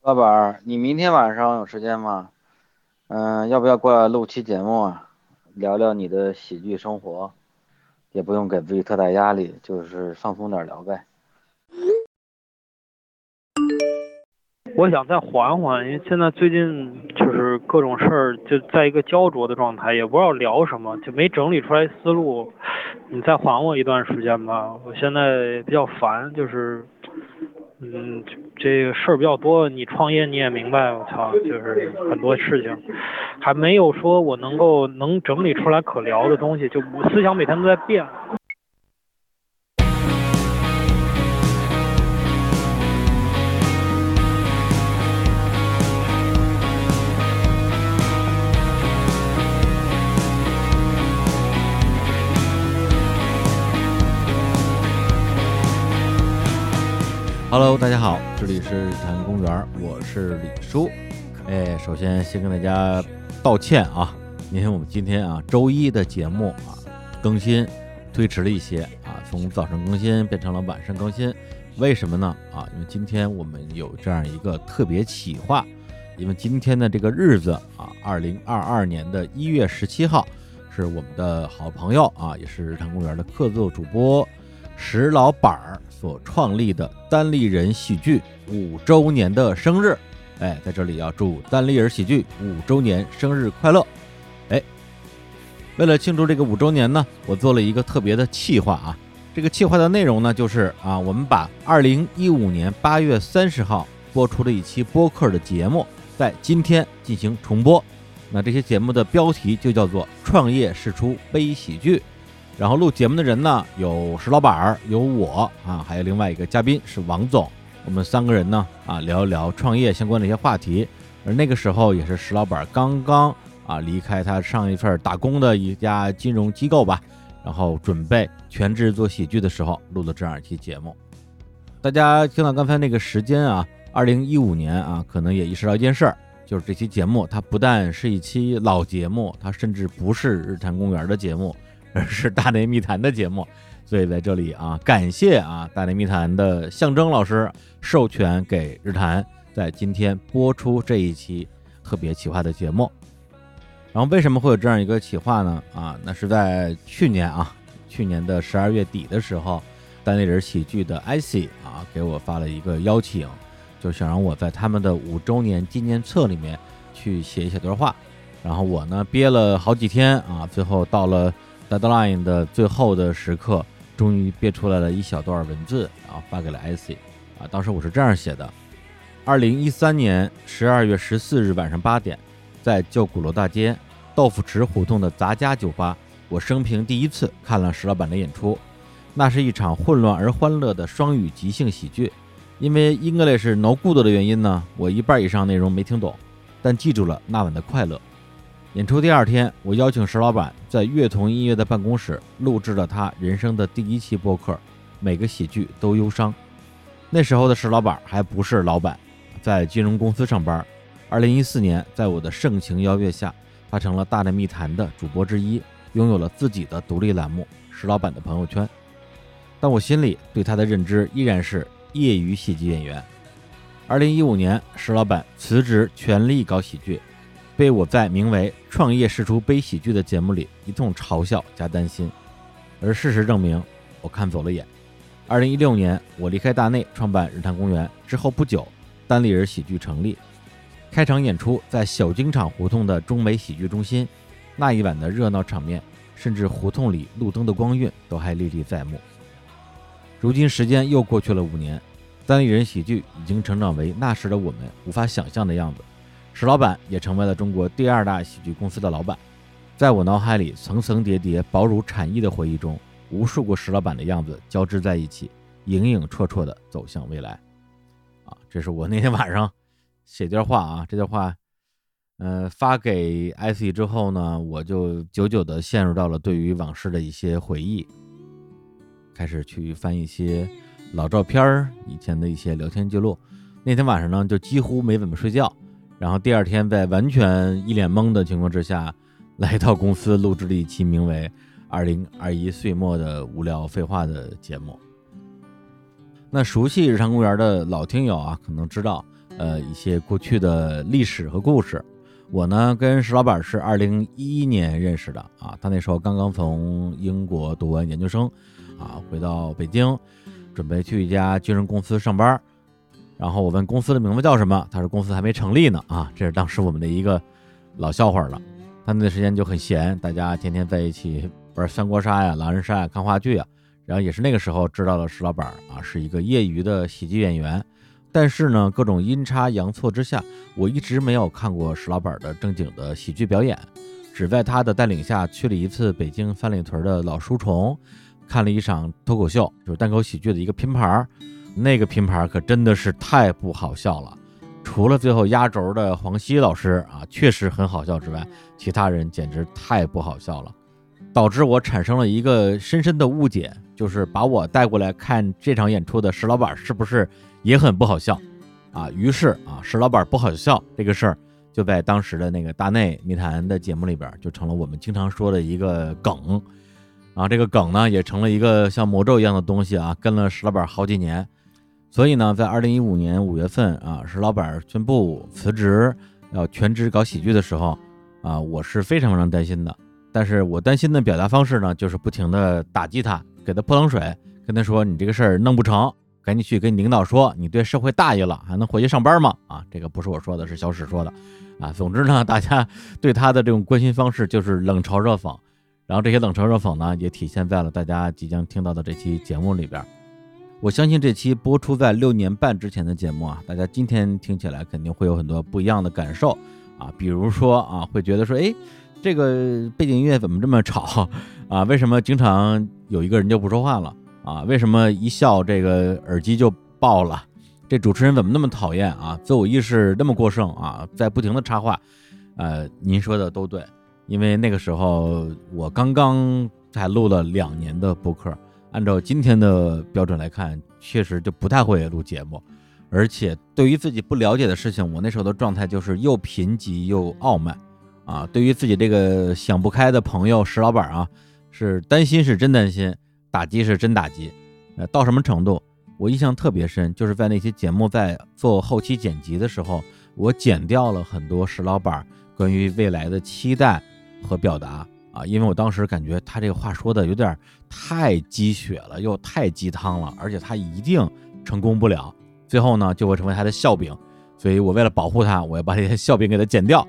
老板儿，你明天晚上有时间吗？嗯，要不要过来录期节目啊？聊聊你的喜剧生活，也不用给自己特大压力，就是放松点聊呗。我想再缓缓，因为现在最近就是各种事儿就在一个焦灼的状态，也不知道聊什么，就没整理出来思路。你再缓我一段时间吧，我现在比较烦，就是。嗯，这个事儿比较多。你创业你也明白，我操，就是很多事情，还没有说我能够能整理出来可聊的东西，就我思想每天都在变。Hello，大家好，这里是日坛公园，我是李叔。哎，首先先跟大家道歉啊，因为我们今天啊周一的节目啊更新推迟了一些啊，从早上更新变成了晚上更新，为什么呢？啊，因为今天我们有这样一个特别企划，因为今天的这个日子啊，二零二二年的一月十七号是我们的好朋友啊，也是日坛公园的客座主播石老板儿。所创立的单立人喜剧五周年的生日，哎，在这里要祝单立人喜剧五周年生日快乐！哎，为了庆祝这个五周年呢，我做了一个特别的企划啊。这个企划的内容呢，就是啊，我们把二零一五年八月三十号播出的一期播客的节目，在今天进行重播。那这些节目的标题就叫做《创业试出悲喜剧》。然后录节目的人呢，有石老板儿，有我啊，还有另外一个嘉宾是王总。我们三个人呢，啊，聊一聊创业相关的一些话题。而那个时候也是石老板刚刚啊离开他上一份打工的一家金融机构吧，然后准备全职做喜剧的时候录的这样一期节目。大家听到刚才那个时间啊，二零一五年啊，可能也意识到一件事儿，就是这期节目它不但是一期老节目，它甚至不是日坛公园的节目。是大内密谈的节目，所以在这里啊，感谢啊大内密谈的象征老师授权给日坛在今天播出这一期特别企划的节目。然后为什么会有这样一个企划呢？啊，那是在去年啊，去年的十二月底的时候，单立人喜剧的 IC 啊给我发了一个邀请，就想让我在他们的五周年纪念册里面去写一小段话。然后我呢憋了好几天啊，最后到了。Deadline 的最后的时刻，终于憋出来了一小段文字，然后发给了 icy。啊，当时我是这样写的：二零一三年十二月十四日晚上八点，在旧鼓楼大街豆腐池胡同的杂家酒吧，我生平第一次看了石老板的演出。那是一场混乱而欢乐的双语即兴喜剧。因为 English no good 的原因呢，我一半以上内容没听懂，但记住了那晚的快乐。演出第二天，我邀请石老板在乐童音乐的办公室录制了他人生的第一期播客，每个喜剧都忧伤。那时候的石老板还不是老板，在金融公司上班。二零一四年，在我的盛情邀约下，他成了大内密谈的主播之一，拥有了自己的独立栏目《石老板的朋友圈》。但我心里对他的认知依然是业余喜剧演员。二零一五年，石老板辞职，全力搞喜剧。被我在名为《创业试出悲喜剧》的节目里一通嘲笑加担心，而事实证明，我看走了眼。二零一六年，我离开大内，创办日坛公园之后不久，单立人喜剧成立，开场演出在小经厂胡同的中美喜剧中心，那一晚的热闹场面，甚至胡同里路灯的光晕都还历历在目。如今时间又过去了五年，单立人喜剧已经成长为那时的我们无法想象的样子。石老板也成为了中国第二大喜剧公司的老板，在我脑海里层层叠叠、薄如蝉翼的回忆中，无数个石老板的样子交织在一起，影影绰绰地走向未来。啊，这是我那天 晚上写段话啊，这段话，呃，发给 IC 之后呢，我就久久地陷入到了对于往事的一些回忆，开始去翻一些老照片儿、以前的一些聊天记录。那天晚上呢，就几乎没怎么睡觉。然后第二天，在完全一脸懵的情况之下，来到公司录制了一期名为《二零二一岁末的无聊废话》的节目。那熟悉日常公园的老听友啊，可能知道呃一些过去的历史和故事。我呢跟石老板是二零一一年认识的啊，他那时候刚刚从英国读完研究生，啊，回到北京，准备去一家金融公司上班。然后我问公司的名字叫什么，他说公司还没成立呢啊，这是当时我们的一个老笑话了。他那段时间就很闲，大家天天在一起玩三国杀呀、狼人杀呀、看话剧啊。然后也是那个时候知道了石老板啊，是一个业余的喜剧演员。但是呢，各种阴差阳错之下，我一直没有看过石老板的正经的喜剧表演，只在他的带领下去了一次北京三里屯的老书虫，看了一场脱口秀，就是单口喜剧的一个拼盘儿。那个拼盘可真的是太不好笑了，除了最后压轴的黄西老师啊，确实很好笑之外，其他人简直太不好笑了，导致我产生了一个深深的误解，就是把我带过来看这场演出的石老板是不是？也很不好笑，啊，于是啊，石老板不好笑这个事儿，就在当时的那个大内密谈的节目里边，就成了我们经常说的一个梗，啊，这个梗呢，也成了一个像魔咒一样的东西啊，跟了石老板好几年，所以呢，在二零一五年五月份啊，石老板宣布辞职，要全职搞喜剧的时候，啊，我是非常非常担心的，但是我担心的表达方式呢，就是不停的打击他，给他泼冷水，跟他说你这个事儿弄不成。赶紧去跟领导说，你对社会大意了，还能回去上班吗？啊，这个不是我说的，是小史说的，啊，总之呢，大家对他的这种关心方式就是冷嘲热讽，然后这些冷嘲热讽呢，也体现在了大家即将听到的这期节目里边。我相信这期播出在六年半之前的节目啊，大家今天听起来肯定会有很多不一样的感受啊，比如说啊，会觉得说，哎，这个背景音乐怎么这么吵啊？为什么经常有一个人就不说话了？啊，为什么一笑这个耳机就爆了？这主持人怎么那么讨厌啊？自我意识那么过剩啊，在不停的插话。呃，您说的都对，因为那个时候我刚刚才录了两年的播客，按照今天的标准来看，确实就不太会录节目，而且对于自己不了解的事情，我那时候的状态就是又贫瘠又傲慢。啊，对于自己这个想不开的朋友石老板啊，是担心是真担心。打击是真打击，呃，到什么程度？我印象特别深，就是在那些节目在做后期剪辑的时候，我剪掉了很多石老板关于未来的期待和表达啊，因为我当时感觉他这个话说的有点太鸡血了，又太鸡汤了，而且他一定成功不了，最后呢就会成为他的笑柄，所以我为了保护他，我要把这些笑柄给他剪掉。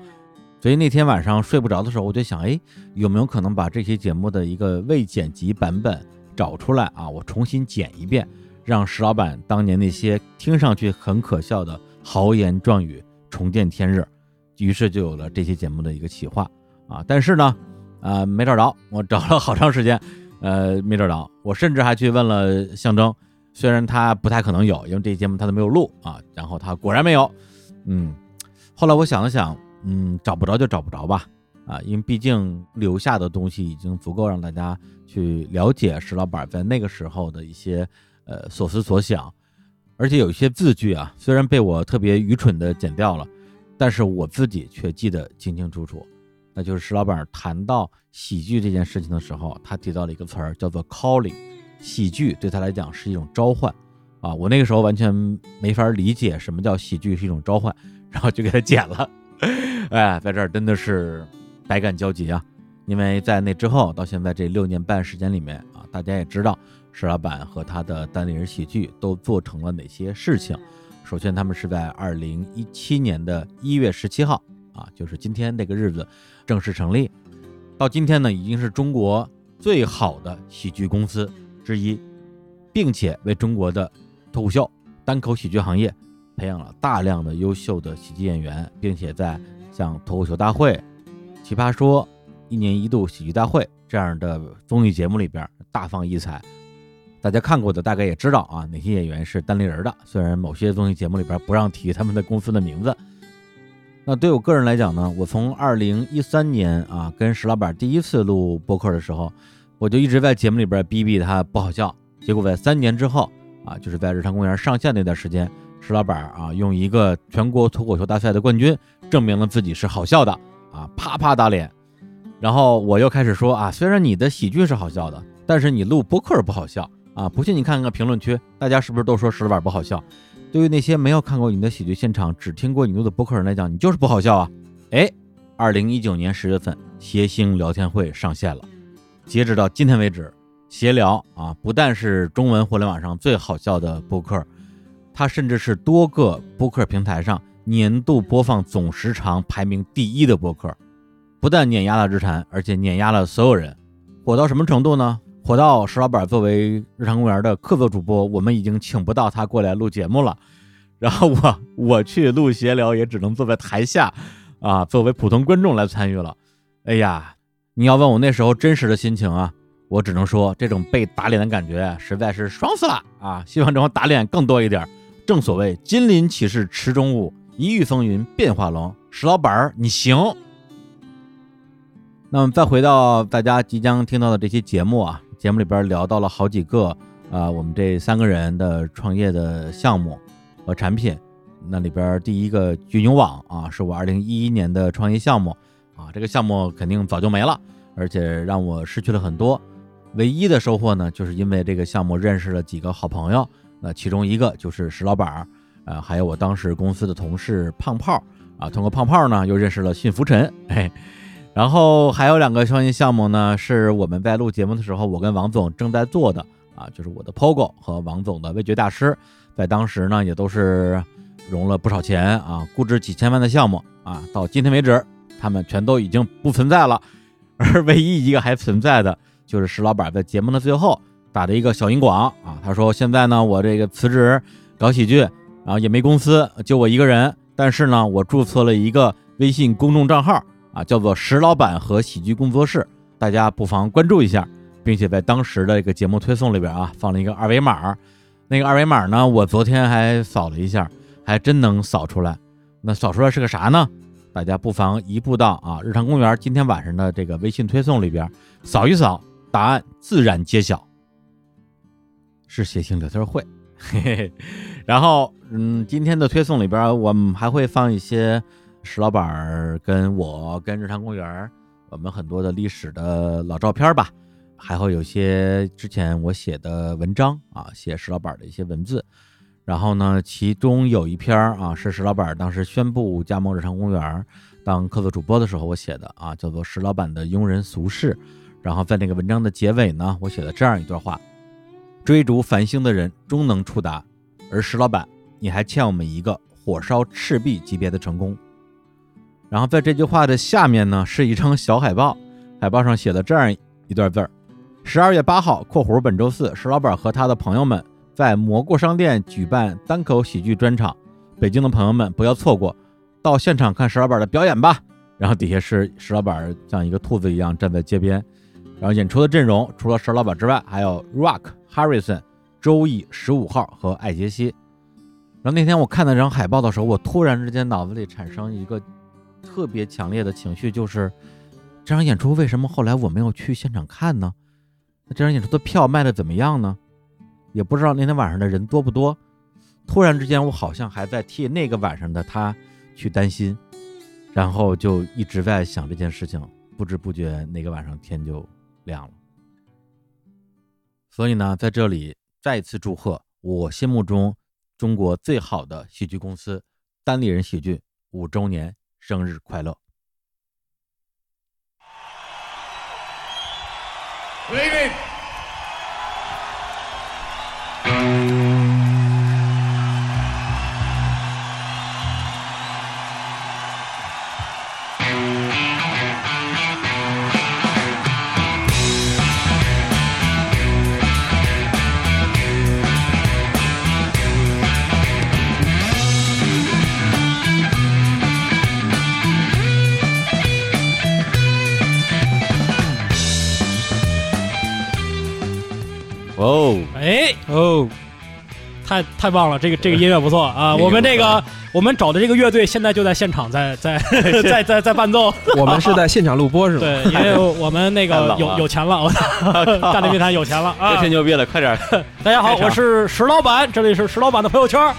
所以那天晚上睡不着的时候，我就想，哎，有没有可能把这期节目的一个未剪辑版本？找出来啊！我重新剪一遍，让石老板当年那些听上去很可笑的豪言壮语重见天日。于是就有了这期节目的一个企划啊！但是呢，啊，没找着，我找了好长时间，呃，没找着。我甚至还去问了象征，虽然他不太可能有，因为这节目他都没有录啊。然后他果然没有。嗯，后来我想了想，嗯，找不着就找不着吧。啊，因为毕竟留下的东西已经足够让大家去了解石老板在那个时候的一些呃所思所想，而且有一些字句啊，虽然被我特别愚蠢的剪掉了，但是我自己却记得清清楚楚。那就是石老板谈到喜剧这件事情的时候，他提到了一个词儿，叫做 calling，喜剧对他来讲是一种召唤。啊，我那个时候完全没法理解什么叫喜剧是一种召唤，然后就给他剪了。哎，在这儿真的是。百感交集啊，因为在那之后到现在这六年半时间里面啊，大家也知道石老板和他的单立人喜剧都做成了哪些事情。首先，他们是在二零一七年的一月十七号啊，就是今天这个日子正式成立。到今天呢，已经是中国最好的喜剧公司之一，并且为中国的脱口秀、单口喜剧行业培养了大量的优秀的喜剧演员，并且在像脱口秀大会。奇葩说，一年一度喜剧大会这样的综艺节目里边大放异彩，大家看过的大概也知道啊，哪些演员是单立人的。虽然某些综艺节目里边不让提他们的公司的名字。那对我个人来讲呢，我从二零一三年啊跟石老板第一次录播客的时候，我就一直在节目里边逼逼他不好笑。结果在三年之后啊，就是在日常公园上线那段时间，石老板啊用一个全国脱口秀大赛的冠军证明了自己是好笑的。啊，啪啪打脸，然后我又开始说啊，虽然你的喜剧是好笑的，但是你录播客不好笑啊！不信你看看评论区，大家是不是都说石老板不好笑？对于那些没有看过你的喜剧现场，只听过你录的播客人来讲，你就是不好笑啊！哎，二零一九年十月份，谐星聊天会上线了。截止到今天为止，闲聊啊，不但是中文互联网上最好笑的播客，它甚至是多个播客平台上年度播放总时长排名第一的播客。不但碾压了日坛，而且碾压了所有人。火到什么程度呢？火到石老板作为日常公园的客座主播，我们已经请不到他过来录节目了。然后我我去录闲聊，也只能坐在台下，啊，作为普通观众来参与了。哎呀，你要问我那时候真实的心情啊，我只能说这种被打脸的感觉实在是爽死了啊！希望这种打脸更多一点。正所谓金鳞岂是池中物，一遇风云变化龙。石老板，你行。那么再回到大家即将听到的这期节目啊，节目里边聊到了好几个啊，我们这三个人的创业的项目和产品。那里边第一个巨牛网啊，是我二零一一年的创业项目啊，这个项目肯定早就没了，而且让我失去了很多。唯一的收获呢，就是因为这个项目认识了几个好朋友，那其中一个就是石老板，呃，还有我当时公司的同事胖炮啊，通过胖炮呢，又认识了信福臣，嘿。然后还有两个创业项目呢，是我们在录节目的时候，我跟王总正在做的啊，就是我的 POGO 和王总的味觉大师，在当时呢也都是融了不少钱啊，估值几千万的项目啊，到今天为止，他们全都已经不存在了，而唯一一个还存在的，就是石老板在节目的最后打的一个小银广啊，他说现在呢我这个辞职搞喜剧，然后也没公司，就我一个人，但是呢我注册了一个微信公众账号。叫做石老板和喜剧工作室，大家不妨关注一下，并且在当时的一个节目推送里边啊，放了一个二维码。那个二维码呢，我昨天还扫了一下，还真能扫出来。那扫出来是个啥呢？大家不妨移步到啊日常公园今天晚上的这个微信推送里边扫一扫，答案自然揭晓，是写信聊天会。嘿嘿嘿。然后，嗯，今天的推送里边我们还会放一些。石老板跟我跟日常公园，我们很多的历史的老照片吧，还会有些之前我写的文章啊，写石老板的一些文字。然后呢，其中有一篇啊，是石老板当时宣布加盟日常公园当客座主播的时候我写的啊，叫做《石老板的庸人俗事》。然后在那个文章的结尾呢，我写了这样一段话：追逐繁星的人终能触达，而石老板，你还欠我们一个火烧赤壁级别的成功。然后在这句话的下面呢，是一张小海报，海报上写了这样一段字儿：十二月八号（括弧本周四），石老板和他的朋友们在蘑菇商店举办单口喜剧专场，北京的朋友们不要错过，到现场看石老板的表演吧。然后底下是石老板像一个兔子一样站在街边，然后演出的阵容除了石老板之外，还有 Rock、Harrison、周易、十五号和艾杰西。然后那天我看那张海报的时候，我突然之间脑子里产生一个。特别强烈的情绪就是，这场演出为什么后来我没有去现场看呢？那这场演出的票卖的怎么样呢？也不知道那天晚上的人多不多。突然之间，我好像还在替那个晚上的他去担心，然后就一直在想这件事情。不知不觉，那个晚上天就亮了。所以呢，在这里再一次祝贺我心目中中国最好的喜剧公司——单立人喜剧五周年。生日快乐！哦，哎哦，太太棒了！这个这个音乐不错啊。我们这个我们找的这个乐队现在就在现场，在在 在在在伴奏。我们是在现场录播是吗？对，因为我们那个有有钱了，大内密谈有钱了啊！太牛逼了，快点！大家好，我是石老板，这里是石老板的朋友圈。啊，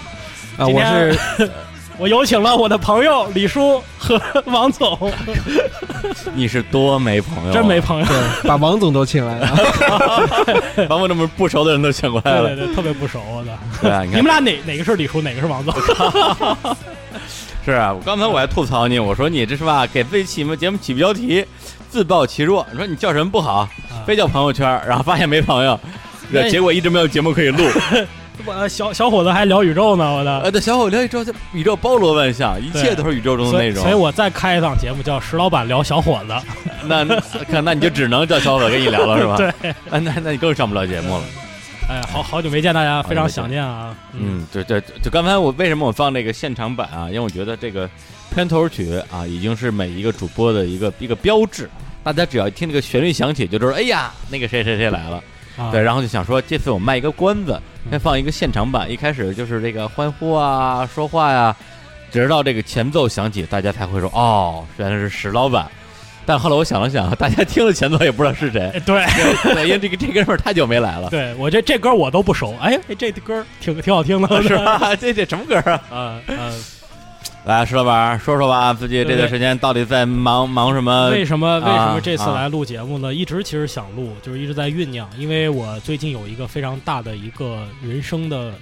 我是我有请了我的朋友李叔和王总，你是多没朋友啊，真没朋友，把王总都请来了。把我这么不熟的人都请过来了。对对对，特别不熟我的。对啊，你你们俩哪哪个是李叔，哪个是王总？是啊，我刚才我还吐槽你，我说你这是吧，给自己起么节目起标题，自暴其弱。你说你叫什么不好，非叫朋友圈，然后发现没朋友，结果一直没有节目可以录。我小小伙子还聊宇宙呢，我的。呃，对，小伙聊宇宙，宇宙包罗万象，一切都是宇宙中的内容。所以我再开一档节目叫石老板聊小伙子。那看，那你就只能叫小伙子跟你聊了，是吧？对，那那那你更上不了节目了。哎，好好久没见大家，非常想念啊。嗯，对对，就刚才我为什么我放这个现场版啊？因为我觉得这个片头曲啊，已经是每一个主播的一个一个标志。大家只要一听这个旋律响起，就知道，哎呀，那个谁谁谁来了。啊对，然后就想说，这次我卖一个关子，先放一个现场版。一开始就是这个欢呼啊、说话呀，直到这个前奏响起，大家才会说，哦，原来是石老板。但后来我想了想，大家听了前奏也不知道是谁，哎对对，因为这个这哥们儿太久没来了，对，我这这歌我都不熟。哎，哎这歌挺挺好听的，是？吧？这这什么歌啊？嗯嗯，来，石老板说说吧，自己这段时间到底在忙忙什么？为什么为什啊么这次啊来录节目呢？一直其实想录，就是一直在酝酿，因为我最近有一个非常大的一个人生的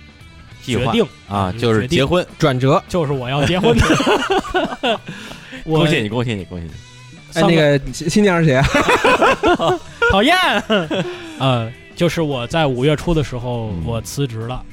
计划决定啊，就是结婚。转折，就是我要结婚。我恭喜你，恭喜你，恭喜你！哎，那个新新娘是谁啊？讨厌。呃，就是我在五月初的时候嗯，我辞职了，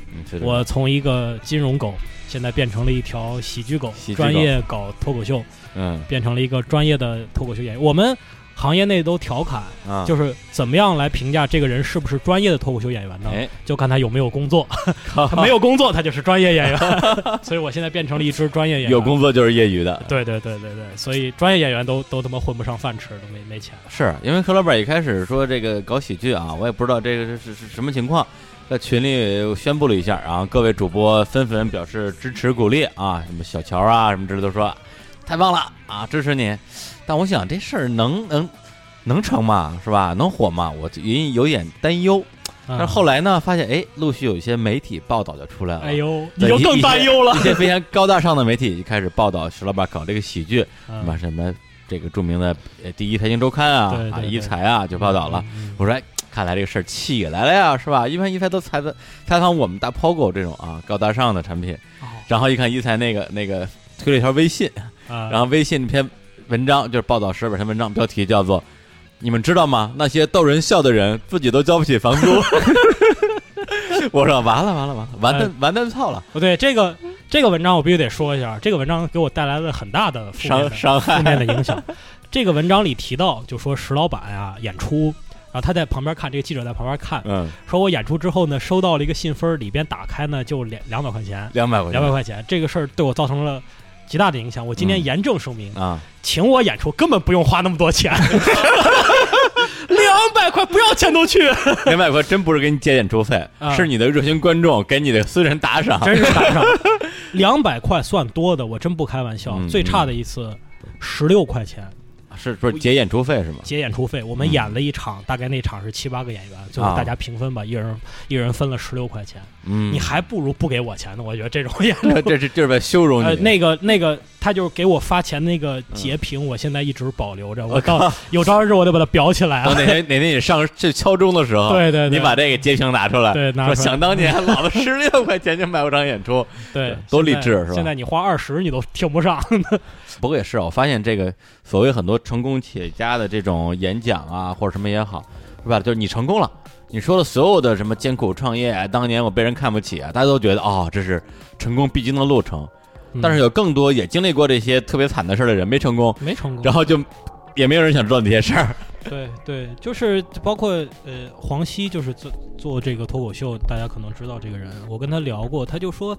我从一个金融狗，现在变成了一条喜剧狗，剧狗专业搞脱口秀，嗯变成了一个专业的脱口秀演员。我们行业内都调侃，啊，就是怎么样来评价这个人是不是专业的脱口秀演员呢？哎，就看他有没有工作，他没有工作，他就是专业演员。所以我现在变成了一只专业演员。有工作就是业余的。对对对对对，所以专业演员都都他妈混不上饭吃，都没没钱。是因为何老板一开始说这个搞喜剧啊，我也不知道这个是是是什么情况，在群里宣布了一下，然后各位主播纷纷表示支持鼓励啊，什么小乔啊什么之类都说太棒了啊，支持你。但我想这事儿能能能成吗？是吧？能火吗？我隐隐有点担忧。但是后来呢，发现哎，陆续有一些媒体报道就出来了。哎呦，你就更担忧了一。些非常高大上的媒体就开始报道石老板搞这个喜剧，什么嗯什么这个著名的呃第一财经周刊啊啊一财啊就报道了。嗯我说哎，看来这个事儿起来了呀，是吧？一般一财都采访采访我们大 POGO 这种啊高大上的产品，哦然后一看一财那个那个推了一条微信，啊然后微信那篇文章就是报道石老板篇文章，标题叫做。你们知道吗？那些逗人笑的人自己都交不起房租。我说完了完了完了，完蛋完蛋操了，不对，这个这个文章我必须得说一下，这个文章给我带来了很大的伤的伤害负面的影响。这个文章里提到，就说石老板啊演出，然后他在旁边看，这个记者在旁边看，嗯，说我演出之后呢，收到了一个信封，里边打开呢就两两百块钱，两百块钱，两百块钱，这个事儿对我造成了极大的影响。我今天嗯。严正声明，啊，请我演出根本不用花那么多钱，两百块不要钱都去，两百块真不是给你结演出费，啊。是你的热心观众给你的私人打赏。真是打赏。两百块算多的，我真不开玩笑。嗯最差的一次十六块钱是不是结演出费是吗？结演出费，我们嗯。演了一场，大概那场是七八个演员，最后啊。大家平分吧，一人一人分了十六块钱，嗯，你还不如不给我钱呢。我觉得这种演这 这是就是在羞辱你。呃，那个那个，他就是给我发钱那个截屏，我现在一直保留着。我到有朝一日我得把它裱起来了。哪天 哪天你上去敲钟的时候，对对对，你把这个截屏拿出来，对拿出来说想当年老子十六块钱就买过场演出，对多励志是吧现在你花二十你都听不上。不过也是啊，我发现这个所谓很多成功企业家的这种演讲啊，或者什么也好，是吧？就是你成功了，你说的所有的什么艰苦创业啊，当年我被人看不起啊，大家都觉得哦，这是成功必经的路程。但是有更多也经历过这些特别惨的事儿的人没成功，没成功，然后就也没有人想知道那些事儿。对对，就是包括呃黄西，就是做做这个脱口秀，大家可能知道这个人。我跟他聊过，他就说，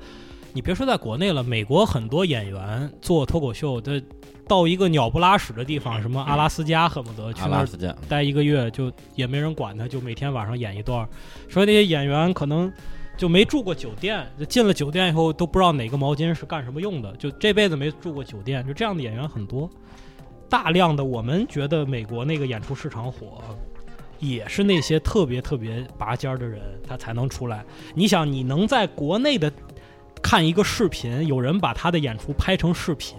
你别说在国内了，美国很多演员做脱口秀，他到一个鸟不拉屎的地方，什么阿拉斯加，恨不得去那儿待一个月，就也没人管他，就每天晚上演一段儿。说那些演员可能就没住过酒店，就进了酒店以后都不知道哪个毛巾是干什么用的，就这辈子没住过酒店，就这样的演员很多。大量的我们觉得美国那个演出市场火，也是那些特别特别拔尖儿的人他才能出来。你想，你能在国内的看一个视频，有人把他的演出拍成视频，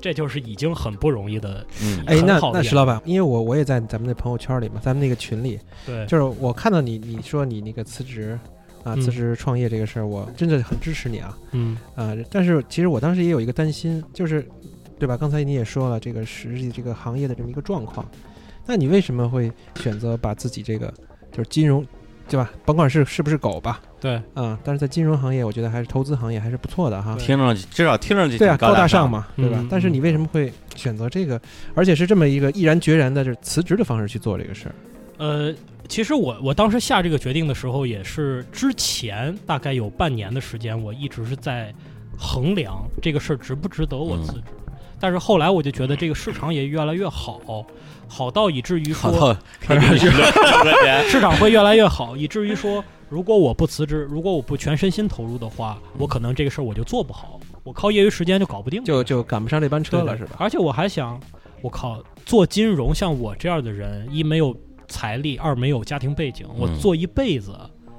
这就是已经很不容易的。嗯哎，那那石老板，因为我我也在咱们那朋友圈里嘛，咱们那个群里，对，就是我看到你你说你那个辞职啊，嗯辞职创业这个事儿，我真的很支持你啊嗯啊！但是其实我当时也有一个担心，就是对吧？刚才你也说了，这个实际这个行业的这么一个状况，那你为什么会选择把自己这个就是金融，对吧？甭管是是不是狗吧，对，啊，但是在金融行业，我觉得还是投资行业还是不错的哈。听上去至少听上去对啊，高大上，嘛，对吧？但是你为什么会选择这个，而且是这么一个毅然决然的，就是辞职的方式去做这个事儿？呃，其实我我当时下这个决定的时候，也是之前大概有半年的时间，我一直是在衡量这个事儿值不值得我辞职。但是后来我就觉得这个市场也越来越好，好到以至于说 市场会越来越好，以至于说如果我不辞职，如果我不全身心投入的话，我可能这个事儿我就做不好，我靠业余时间就搞不定，就就赶不上这班车了，是吧？而且我还想，我靠，做金融像我这样的人，一没有财力，二没有家庭背景，我嗯做一辈子，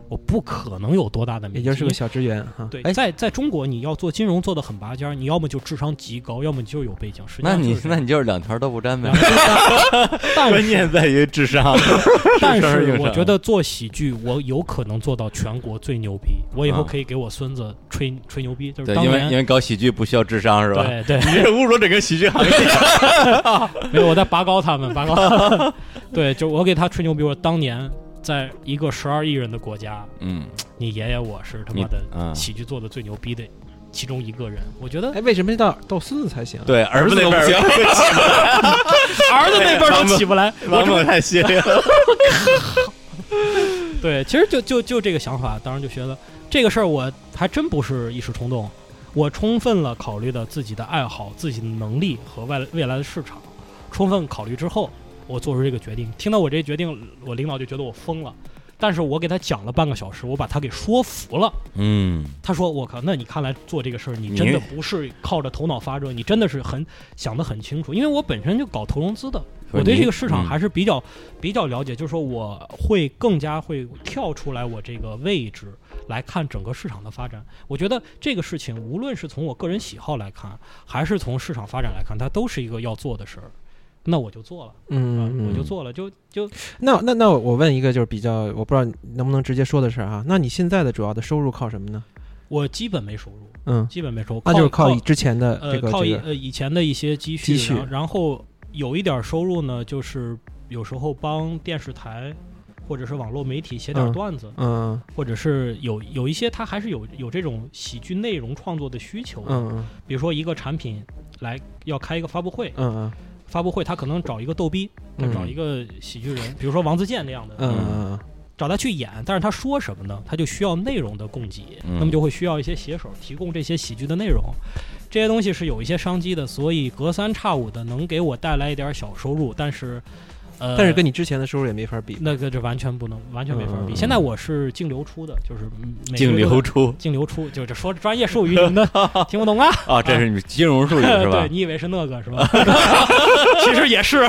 我不可能有多大的名气。也就是个小职员哈。对，哎在在中国，你要做金融做的很拔尖儿，你要么就智商极高，要么你就有背景。实际那你那你就是两条都不沾呗 关键在于智商，但是我觉得做喜剧，我有可能做到全国最牛逼。我以后啊可以给我孙子吹吹牛逼，就是，当因为因为搞喜剧不需要智商是吧？对对，你这侮辱整个喜剧行业。没有我在拔高他们，拔高他们。对，就我给他吹牛逼，我当年在一个十二亿人的国家，嗯，你爷爷我是他妈的嗯喜剧做的最牛逼的其中一个人。我觉得哎，为什么到到孙子才行？对，儿子那边儿子都不儿儿子那边都起不来。王猛太犀利了。对，其实就就就这个想法，当时就觉得这个事儿我还真不是一时冲动，我充分了考虑了自己的爱好、自己的能力和未来未来的市场，充分考虑之后，我做出这个决定。听到我这决定，我领导就觉得我疯了，但是我给他讲了半个小时，我把他给说服了。嗯，他说：“我靠，那你看来做这个事儿，你真的不是靠着头脑发热，你真的是很想得很清楚。因为我本身就搞投融资的，我对这个市场还是比较、比较了解，就是说我会更加会跳出来我这个位置来看整个市场的发展。我觉得这个事情，无论是从我个人喜好来看，还是从市场发展来看，它都是一个要做的事儿。那我就做了，嗯，啊，我就嗯。做了，就就那那那我问一个，就是比较，我不知道能不能直接说的事儿哈。那你现在的主要的收入靠什么呢？我基本没收入，嗯，基本没收入，那就是靠靠之前的呃这个靠以呃以前的一些积蓄，积蓄然后有一点收入呢，就是有时候帮电视台或者是网络媒体写点嗯段子，嗯或者是有有一些他还是有有这种喜剧内容创作的需求的，嗯比如说一个产品来要开一个发布会，嗯嗯发布会他可能找一个逗逼，找一个喜剧人，比如说王自健那样的，嗯嗯。找他去演，但是他说什么呢？他就需要内容的供给，嗯。那么就会需要一些写手提供这些喜剧的内容，这些东西是有一些商机的，所以隔三差五的能给我带来一点小收入，但是，呃，但是跟你之前的收入也没法比。那个这完全不能，完全没法比。嗯现在我是净流出的，就是净流出净流出，就这说专业术语，你们的 听不懂啊？啊，这是你金融术语是吧 对？你以为是那个是吧？其实也是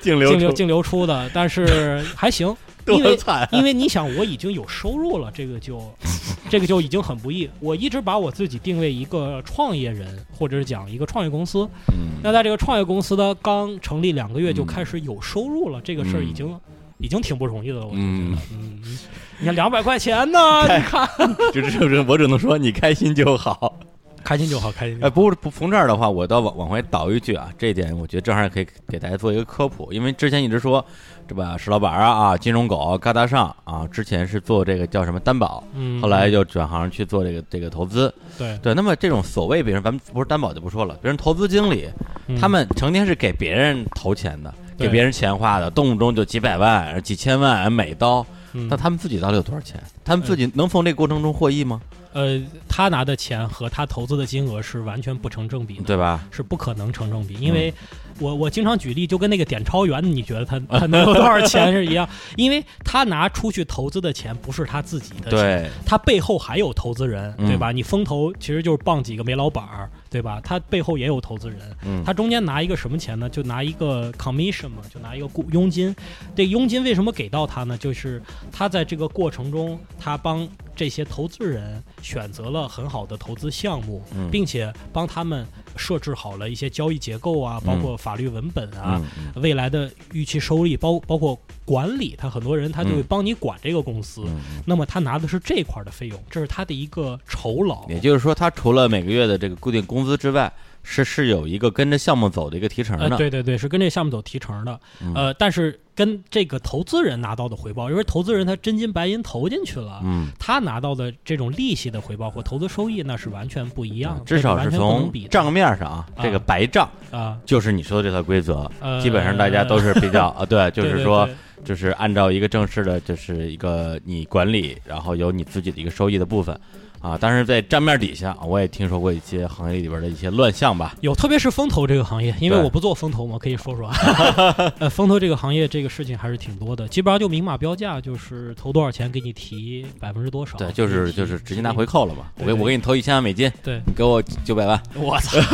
净净流净流出的，但是还行，因为！因为你想，我已经有收入了，这个就，这个就已经很不易。我一直把我自己定位一个创业人，或者是讲一个创业公司。嗯那在这个创业公司呢，刚成立两个月就开始有收入了，这个事儿已嗯经、已经挺不容易的了。我就觉得，嗯嗯，你看两百块钱呢，你看，就这这，我只能说你开心就好。开心就好，开心就哎，不过不从这儿的话，我倒往往回倒一句啊，这一点我觉得正好也可以给大家做一个科普，因为之前一直说，这吧，石老板啊啊，金融狗嘎达上啊，之前是做这个叫什么担保，嗯，后来就转行去做这个这个投资。对，对，那么这种所谓，比如咱们不是担保就不说了，别人投资经理，嗯他们成天是给别人投钱的，给别人钱花的，动不动就几百万、几千万美刀，嗯那他们自己到底有多少钱？他们自己能从这个过程中获益吗？呃，他拿的钱和他投资的金额是完全不成正比的。对吧？是不可能成正嗯比，因为我我经常举例，就跟那个点钞员，你觉得他他能有多少钱是一样，因为他拿出去投资的钱不是他自己的钱，对，他背后还有投资人，嗯对吧？你风投其实就是傍几个煤老板儿，对吧？他背后也有投资人，嗯，他中间拿一个什么钱呢？就拿一个 commission 嘛，就拿一个雇佣金。这佣金为什么给到他呢？就是他在这个过程中，他帮这些投资人选择了很好的投资项目，嗯并且帮他们设置好了一些交易结构啊，包括法律文本啊，未来的预期收益，包包括管理，他很多人他就会帮你管这个公司。那么他拿的是这块儿的费用，这是他的一个酬劳。也就是说，他除了每个月的这个固定工资之外，是是有一个跟着项目走的一个提成呃，的。对对对，是跟这项目走提成的。嗯呃，但是跟这个投资人拿到的回报，因为投资人他真金白银投进去了，嗯，他拿到的这种利息的回报或投资收益，那是完全不一样的，至少是从账面上啊，啊这个白账啊。就是你说的这套规则，呃，基本上大家都是比较 啊，对，就对对是说对就是按照一个正式的，就是一个你管理，然后有你自己的一个收益的部分啊。但是在账面底下，我也听说过一些行业里边的一些乱象吧。有，特别是风投这个行业，因为我不做风投嘛，可以说说。呃，风投这个行业这个事情还是挺多的，基本上就明码标价，就是投多少钱给你提百分之多少。对，就是就是直接拿回。扣了嘛。我给我给你投一千万美金，对，你给我九百万，我操！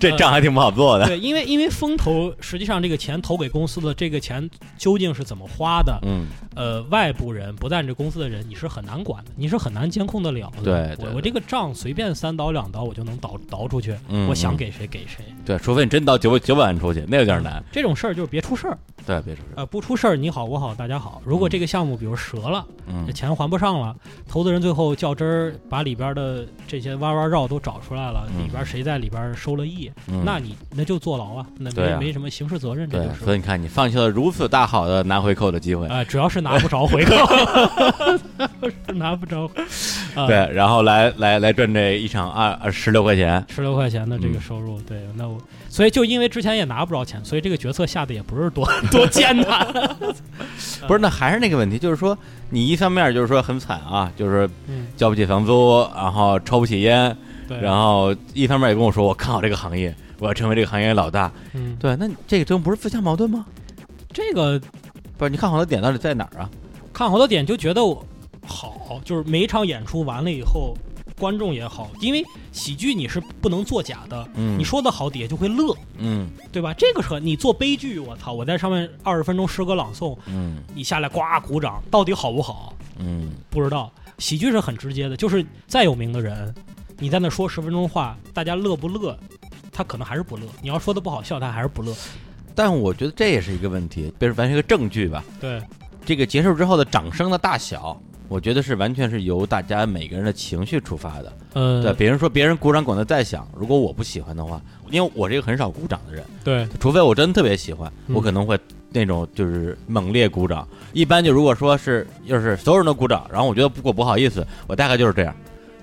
这账还挺不好做的。对，因为因为风投实际上这个钱投给公司的这个钱究竟是怎么花的，嗯，呃，外部人不在你这公司的人，你是很难管的，你是很难监控得了的。对对我我这个账随便三刀两刀我就能倒倒出去，嗯嗯我想给谁给谁。对，除非你真到九九百万出去，那有点难。这种事儿就是别出事儿，对，别出事儿，呃，不出事儿，你好我好大家好。如果这个项目比如折了，嗯这钱还不上了，投资人最后较真儿，把里边的这些弯弯绕都找出来了，嗯里边谁在里边收了益，嗯那你那就坐牢啊，那没没什么刑事责任，这对就，是。所以你看，你放弃了如此大好的拿回扣的机会。啊、主要是拿不着回扣，是 拿不着。啊、对，，然后来来来赚这一场二二十六块钱，十六块钱的这个收入，对，那我所以就因为之前也拿不着钱，所以这个决策下的也不是多 多艰难。不是？那还是那个问题，就是说你一方面就是说很惨啊，就是嗯，交不起房租，然后抽不起烟，对，然后一方面也跟我说我看好这个行业，我要成为这个行业的老大。嗯，对，那这个真不是自相矛盾吗？这个不是，你看好的点到底在哪儿啊？看好的点就觉得我好，就是每一场演出完了以后，观众也好，因为喜剧你是不能作假的，嗯，你说的好，底下就会乐，嗯对吧？这个是你做悲剧，我操，我在上面二十分钟诗歌朗诵，嗯你下来呱鼓掌，到底好不好？嗯不知道。喜剧是很直接的，就是再有名的人，你在那说十分钟话，大家乐不乐？他可能还是不乐。你要说的不好笑，他还是不乐。但我觉得这也是一个问题，比如完全一个证据吧。对，这个结束之后的掌声的大小，我觉得是完全是由大家每个人的情绪出发的。嗯，对，别人说别人鼓掌管得再响，如果我不喜欢的话，因为我是一个很少鼓掌的人，对，除非我真特别喜欢，嗯我可能会那种就是猛烈鼓掌。一般就如果说是要是所有人都鼓掌，然后我觉得不过不好意思，我大概就是这样，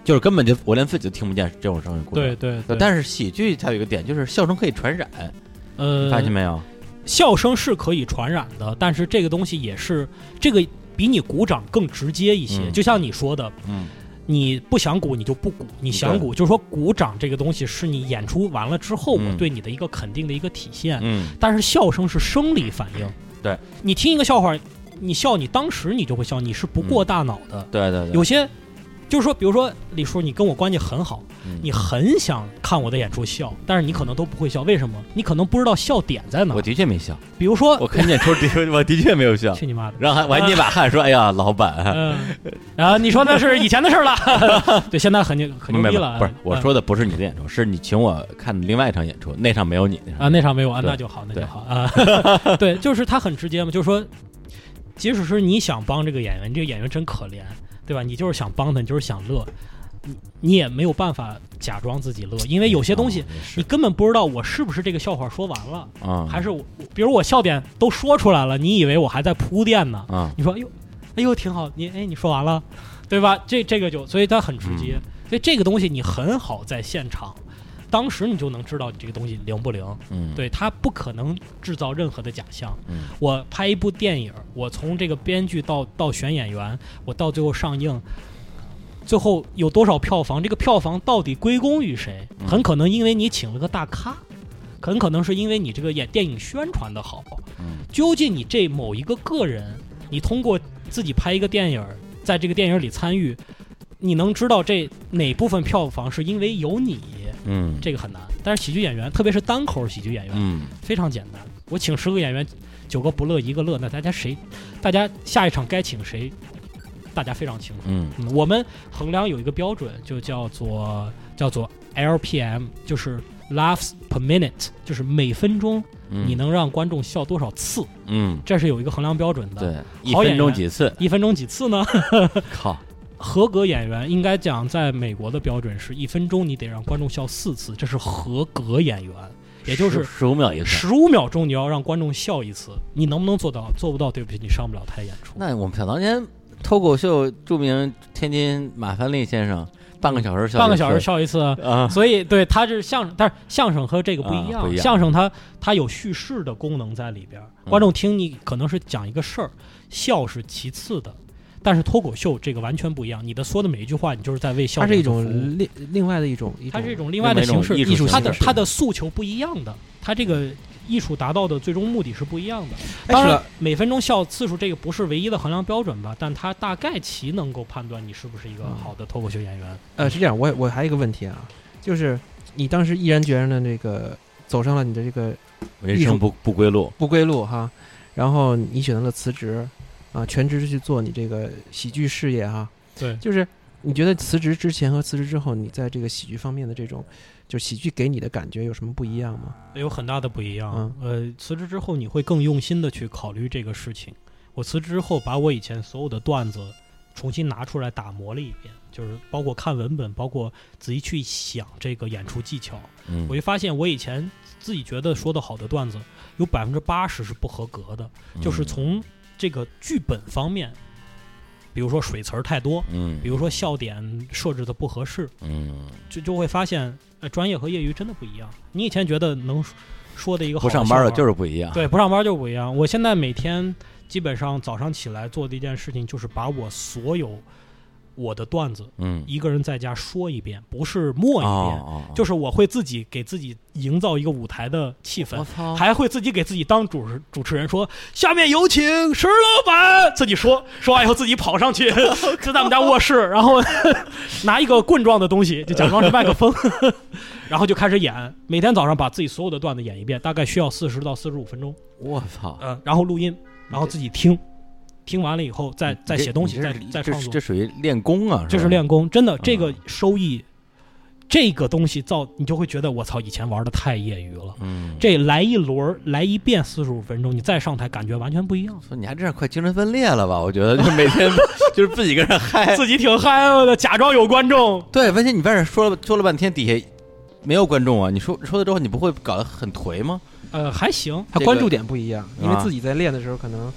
就是根本就我连自己都听不见这种声音鼓掌。对对对。但是喜剧它有一个点，就是笑声可以传染，嗯，发现没有？笑声是可以传染的，但是这个东西也是这个比你鼓掌更直接一些。嗯。就像你说的，嗯。你不想鼓你就不鼓，你想鼓就是说鼓掌这个东西是你演出完了之后嗯。我对你的一个肯定的一个体现。嗯，但是笑声是生理反应，对。你听一个笑话，你笑你当时你就会笑，你是不过大脑的。对对对，有些就是说，比如说李叔，你跟我关系很好，嗯你很想看我的演出笑，但是你可能都不会笑，为什么？你可能不知道笑点在哪我。的确没笑，比如说，我看演出的确我的确没有笑，去你妈的！然后还我还捏把汗说：“哎呀，老板，嗯，然后你说那是以前的事儿了，对，现在很牛很牛逼了。不是我嗯说的不是你的演出，是你请我看的另外一场演出，那场没有你啊，那场没有啊，那就好，那就好啊。对，就是他很直接嘛，就是说，即使是你想帮这个演员，这个演员真可怜，对吧？你就是想帮他，你就是想乐，你你也没有办法假装自己乐，因为有些东西你根本不知道我是不是这个笑话说完了，啊，还是我，比如我笑点都说出来了，你以为我还在铺垫呢？啊，你说，哎呦，哎呦，挺好，你哎，你说完了，对吧？这这个就，所以它很直接，嗯所以这个东西你很好在现场，当时你就能知道你这个东西灵不灵。嗯，对，它不可能制造任何的假象。嗯我拍一部电影，我从这个编剧到到选演员，我到最后上映，最后有多少票房？这个票房到底归功于谁？嗯很可能因为你请了个大咖，很可能是因为你这个演电影宣传的好。嗯究竟你这某一个个人，你通过自己拍一个电影，在这个电影里参与，你能知道这哪部分票房是因为有你，嗯，这个很难。但是喜剧演员，特别是单口喜剧演员，嗯非常简单。我请十个演员，九个不乐一个乐，那大家谁，大家下一场该请谁，大家非常清楚。嗯嗯，我们衡量有一个标准，就叫做叫做 LPM，就是 laughs per minute，就是每分钟嗯，你能让观众笑多少次，嗯这是有一个衡量标准的。，对，一分钟几次？一分钟几次呢？靠，合格演员应该讲，在美国的标准是一分钟你得让观众笑四次，这是合格演员，也就是十五秒一次。十五秒钟你要让观众笑一次，你能不能做到？做不到，对不起，你上不了台演出。那我们想当年脱口秀著名天津马三立先生，半个小时笑半个小时笑一次，啊，所以对他是相声，但是相声和这个不一样，啊一样相声它它有叙事的功能在里边观众听你可能是讲一个事儿，笑是其次的。但是脱口秀这个完全不一样，你的说的每一句话，你就是在为笑它是一种另另外的一种，它是一种种另外的形式，艺术它的它的诉求不一样的，它这个艺术达到的最终目的是不一样的。哎当然是，每分钟笑次数这个不是唯一的衡量标准吧，但它大概其能够判断你是不是一个好的脱口秀演员。呃，是这样，我我还有一个问题啊，就是你当时毅然决然的那个走上了你的这个人生不不归路。不归路哈，然后你选择了辞职啊，全职去做你这个喜剧事业哈，对，就是你觉得辞职之前和辞职之后，你在这个喜剧方面的这种，就是喜剧给你的感觉有什么不一样吗？有很大的不一样。嗯呃，辞职之后你会更用心的去考虑这个事情。我辞职之后，把我以前所有的段子重新拿出来打磨了一遍，就是包括看文本，包括仔细去想这个演出技巧。嗯我就发现，我以前自己觉得说的好的段子，有百分之八十是不合格的，嗯就是从这个剧本方面，比如说水词儿太多，嗯比如说笑点设置的不合适，嗯就就会发现，呃，专业和业余真的不一样。你以前觉得能说说的一个好不上班的就是不一样。对，不上班就不一样。我现在每天基本上早上起来做的一件事情，就是把我所有我的段子嗯，一个人在家说一遍，不是默一遍，哦，就是我会自己给自己营造一个舞台的气氛我。操，还会自己给自己当主持主持人说，下面有请石老板，自己说，说完以后自己跑上去，就在我们家卧室，然后拿一个棍状的东西，就假装是麦克风，然后就开始演，每天早上把自己所有的段子演一遍，大概需要四十到四十五分钟，我操，呃，然后录音，然后自己听，听完了以后再再写东西，再再创作这，属于练功啊，这是练功，真的，这个嗯收益，这个东西造你就会觉得我操，以前玩的太业余了。嗯，这来一轮来一遍四十五分钟，你再上台感觉完全不一样。说你还这样快精神分裂了吧？我觉得就每天 就是自己跟人嗨。自己挺嗨的，假装有观众。对，问题你在这说了说了半天，底下没有观众啊？你说说了之后，你不会搞得很颓吗？呃，还行，他关注点不一样，因为啊自己在练的时候可能。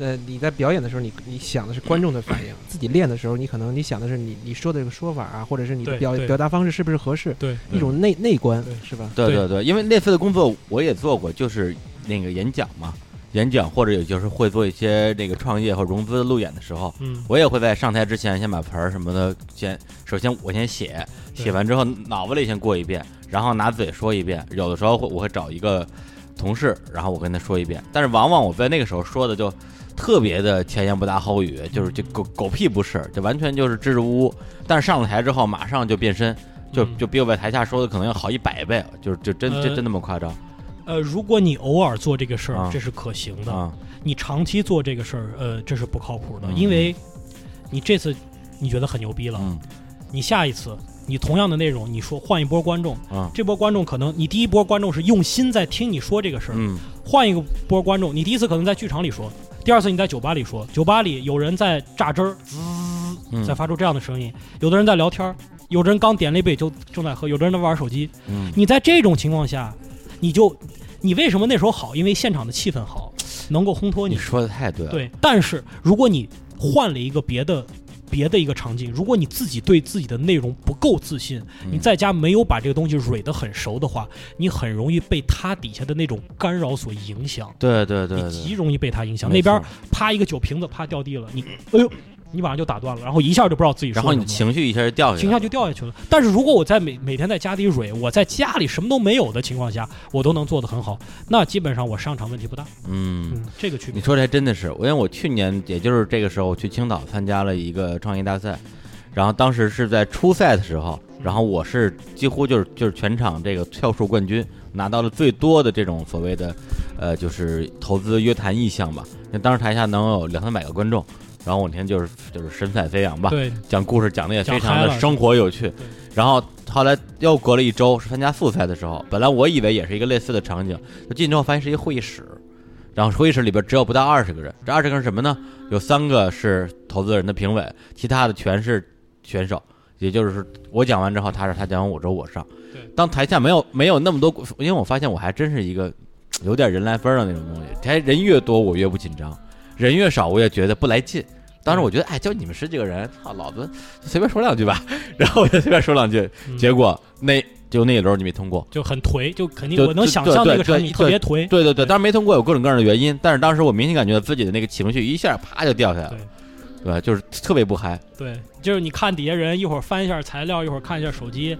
呃，你在表演的时候，你你想的是观众的反应；自己练的时候，你可能你想的是你你说的这个说法啊，或者是你的表表达方式是不是合适，对，一种内内观是吧？对对对对，因为类似的工作我也做过，就是那个演讲嘛，演讲或者也就是会做一些这个创业或融资路演的时候，嗯，我也会在上台之前先把盆儿什么的先，首先我先写，写完之后脑子里先过一遍，然后拿嘴说一遍。有的时候会我会找一个同事，然后我跟他说一遍，但是往往我在那个时候说的就特别的前言不搭后语，就是这狗狗屁不是，就完全就是支支吾吾。但是上了台之后马上就变身，就嗯。就比我在台下说的可能要好一百倍，就是就真呃真真那么夸张。呃，如果你偶尔做这个事儿，啊。这是可行的；啊！你长期做这个事儿，呃，这是不靠谱的，嗯。因为你这次你觉得很牛逼了，嗯。你下一次你同样的内容，你说换一波观众，啊。这波观众可能你第一波观众是用心在听你说这个事儿，嗯。换一个波观众，你第一次可能在剧场里说，第二次你在酒吧里说，酒吧里有人在榨汁儿，滋，嗯在发出这样的声音，有的人在聊天儿，有的人刚点了一杯就正在喝，有的人在玩手机。嗯你在这种情况下，你就你为什么那时候好？因为现场的气氛好，能够烘托你。你说的太对了，对，但是如果你换了一个别的。别的一个场景，如果你自己对自己的内容不够自信，嗯你在家没有把这个东西蕊得很熟的话，你很容易被他底下的那种干扰所影响。对对对你极，容易被他影响。那边啪一个酒瓶子啪掉地了，你哎呦，你马上就打断了，然后一下就不知道自己说然后你情绪一下就掉下去了，情绪就掉下去了。但是如果我在每每天在家里蕊，我在家里什么都没有的情况下，我都能做得很好，那基本上我上场问题不大。嗯。嗯，这个区别。你说这还真的是，因为我去年也就是这个时候，我去青岛参加了一个创业大赛，然后当时是在初赛的时候，然后我是几乎就是就是全场这个票数冠军，拿到了最多的这种所谓的，呃，就是投资约谈意向吧。那当时台下能有两三百个观众，然后我那天就是就是神采飞扬吧，对，讲故事讲的也非常的生活有趣。然后后来又隔了一周，是参加复赛的时候，本来我以为也是一个类似的场景，就进去之后发现是一个会议室，然后会议室里边只有不到二十个人，这二十个人是什么呢？有三个是投资人的评委，其他的全是选手，也就是我讲完之后他是他讲完我之后我上。当台下没有没有那么多，因为我发现我还真是一个有点人来疯的那种东西，台人越多我越不紧张，人越少我也觉得不来劲。当时我觉得，哎，就你们十几个人，操，老子随便说两句吧，然后我就随便说两句，嗯结果那就那一轮你没通过。就很颓，就肯定就我能想象那个场对景特别颓。对对对，当然没通过有各种各样的原因，但是当时我明显感觉到自己的那个情绪一下啪就掉下来了，对吧？就是特别不嗨。对，就是你看底下人一会儿翻一下材料，一会儿看一下手机，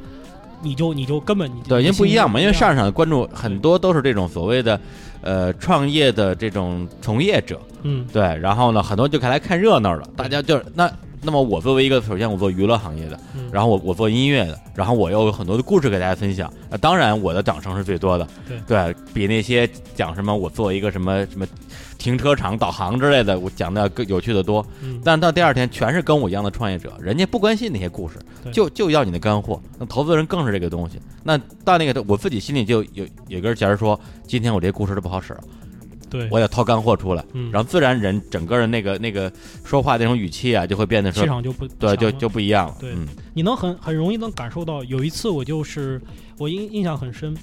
你就你就根本你就对，因为不一样嘛，因为上上场的观众很多都是这种所谓的，呃，创业的这种从业者，嗯。对，然后呢，很多就看来看热闹了，大家就是那。那么我作为一个，首先我做娱乐行业的，嗯然后我我做音乐的，然后我又有很多的故事给大家分享，那当然我的掌声是最多的，对比那些讲什么我做一个什么什么停车场导航之类的，我讲的更有趣的多。嗯但到第二天，全是跟我一样的创业者，人家不关心那些故事，就就要你的干货。那投资人更是这个东西。那到那个我自己心里就有有根弦儿说，今天我这故事都不好使了，对，我得掏干货出来，嗯然后自然人整个的那个那个说话那种语气啊，就会变得说，气场就不对，就就不一样了。对嗯你能很很容易能感受到。有一次我就是我印印象很深，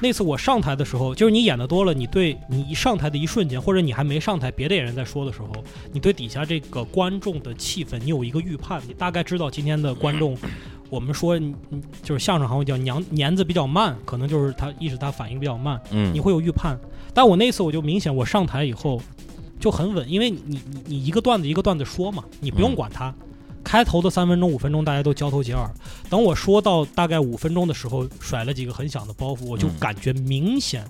那次我上台的时候，就是你演的多了，你对你一上台的一瞬间，或者你还没上台，别的演员在说的时候，你对底下这个观众的气氛，你有一个预判，你大概知道今天的观众。我们说，就是相声行会叫娘年子比较慢，可能就是他意识他反应比较慢，嗯，你会有预判。但我那次我就明显，我上台以后就很稳，因为你你你你一个段子一个段子说嘛，你不用嗯管它。开头的三分钟五分钟大家都交头接耳，等我说到大概五分钟的时候，甩了几个很响的包袱，我就嗯感觉明显。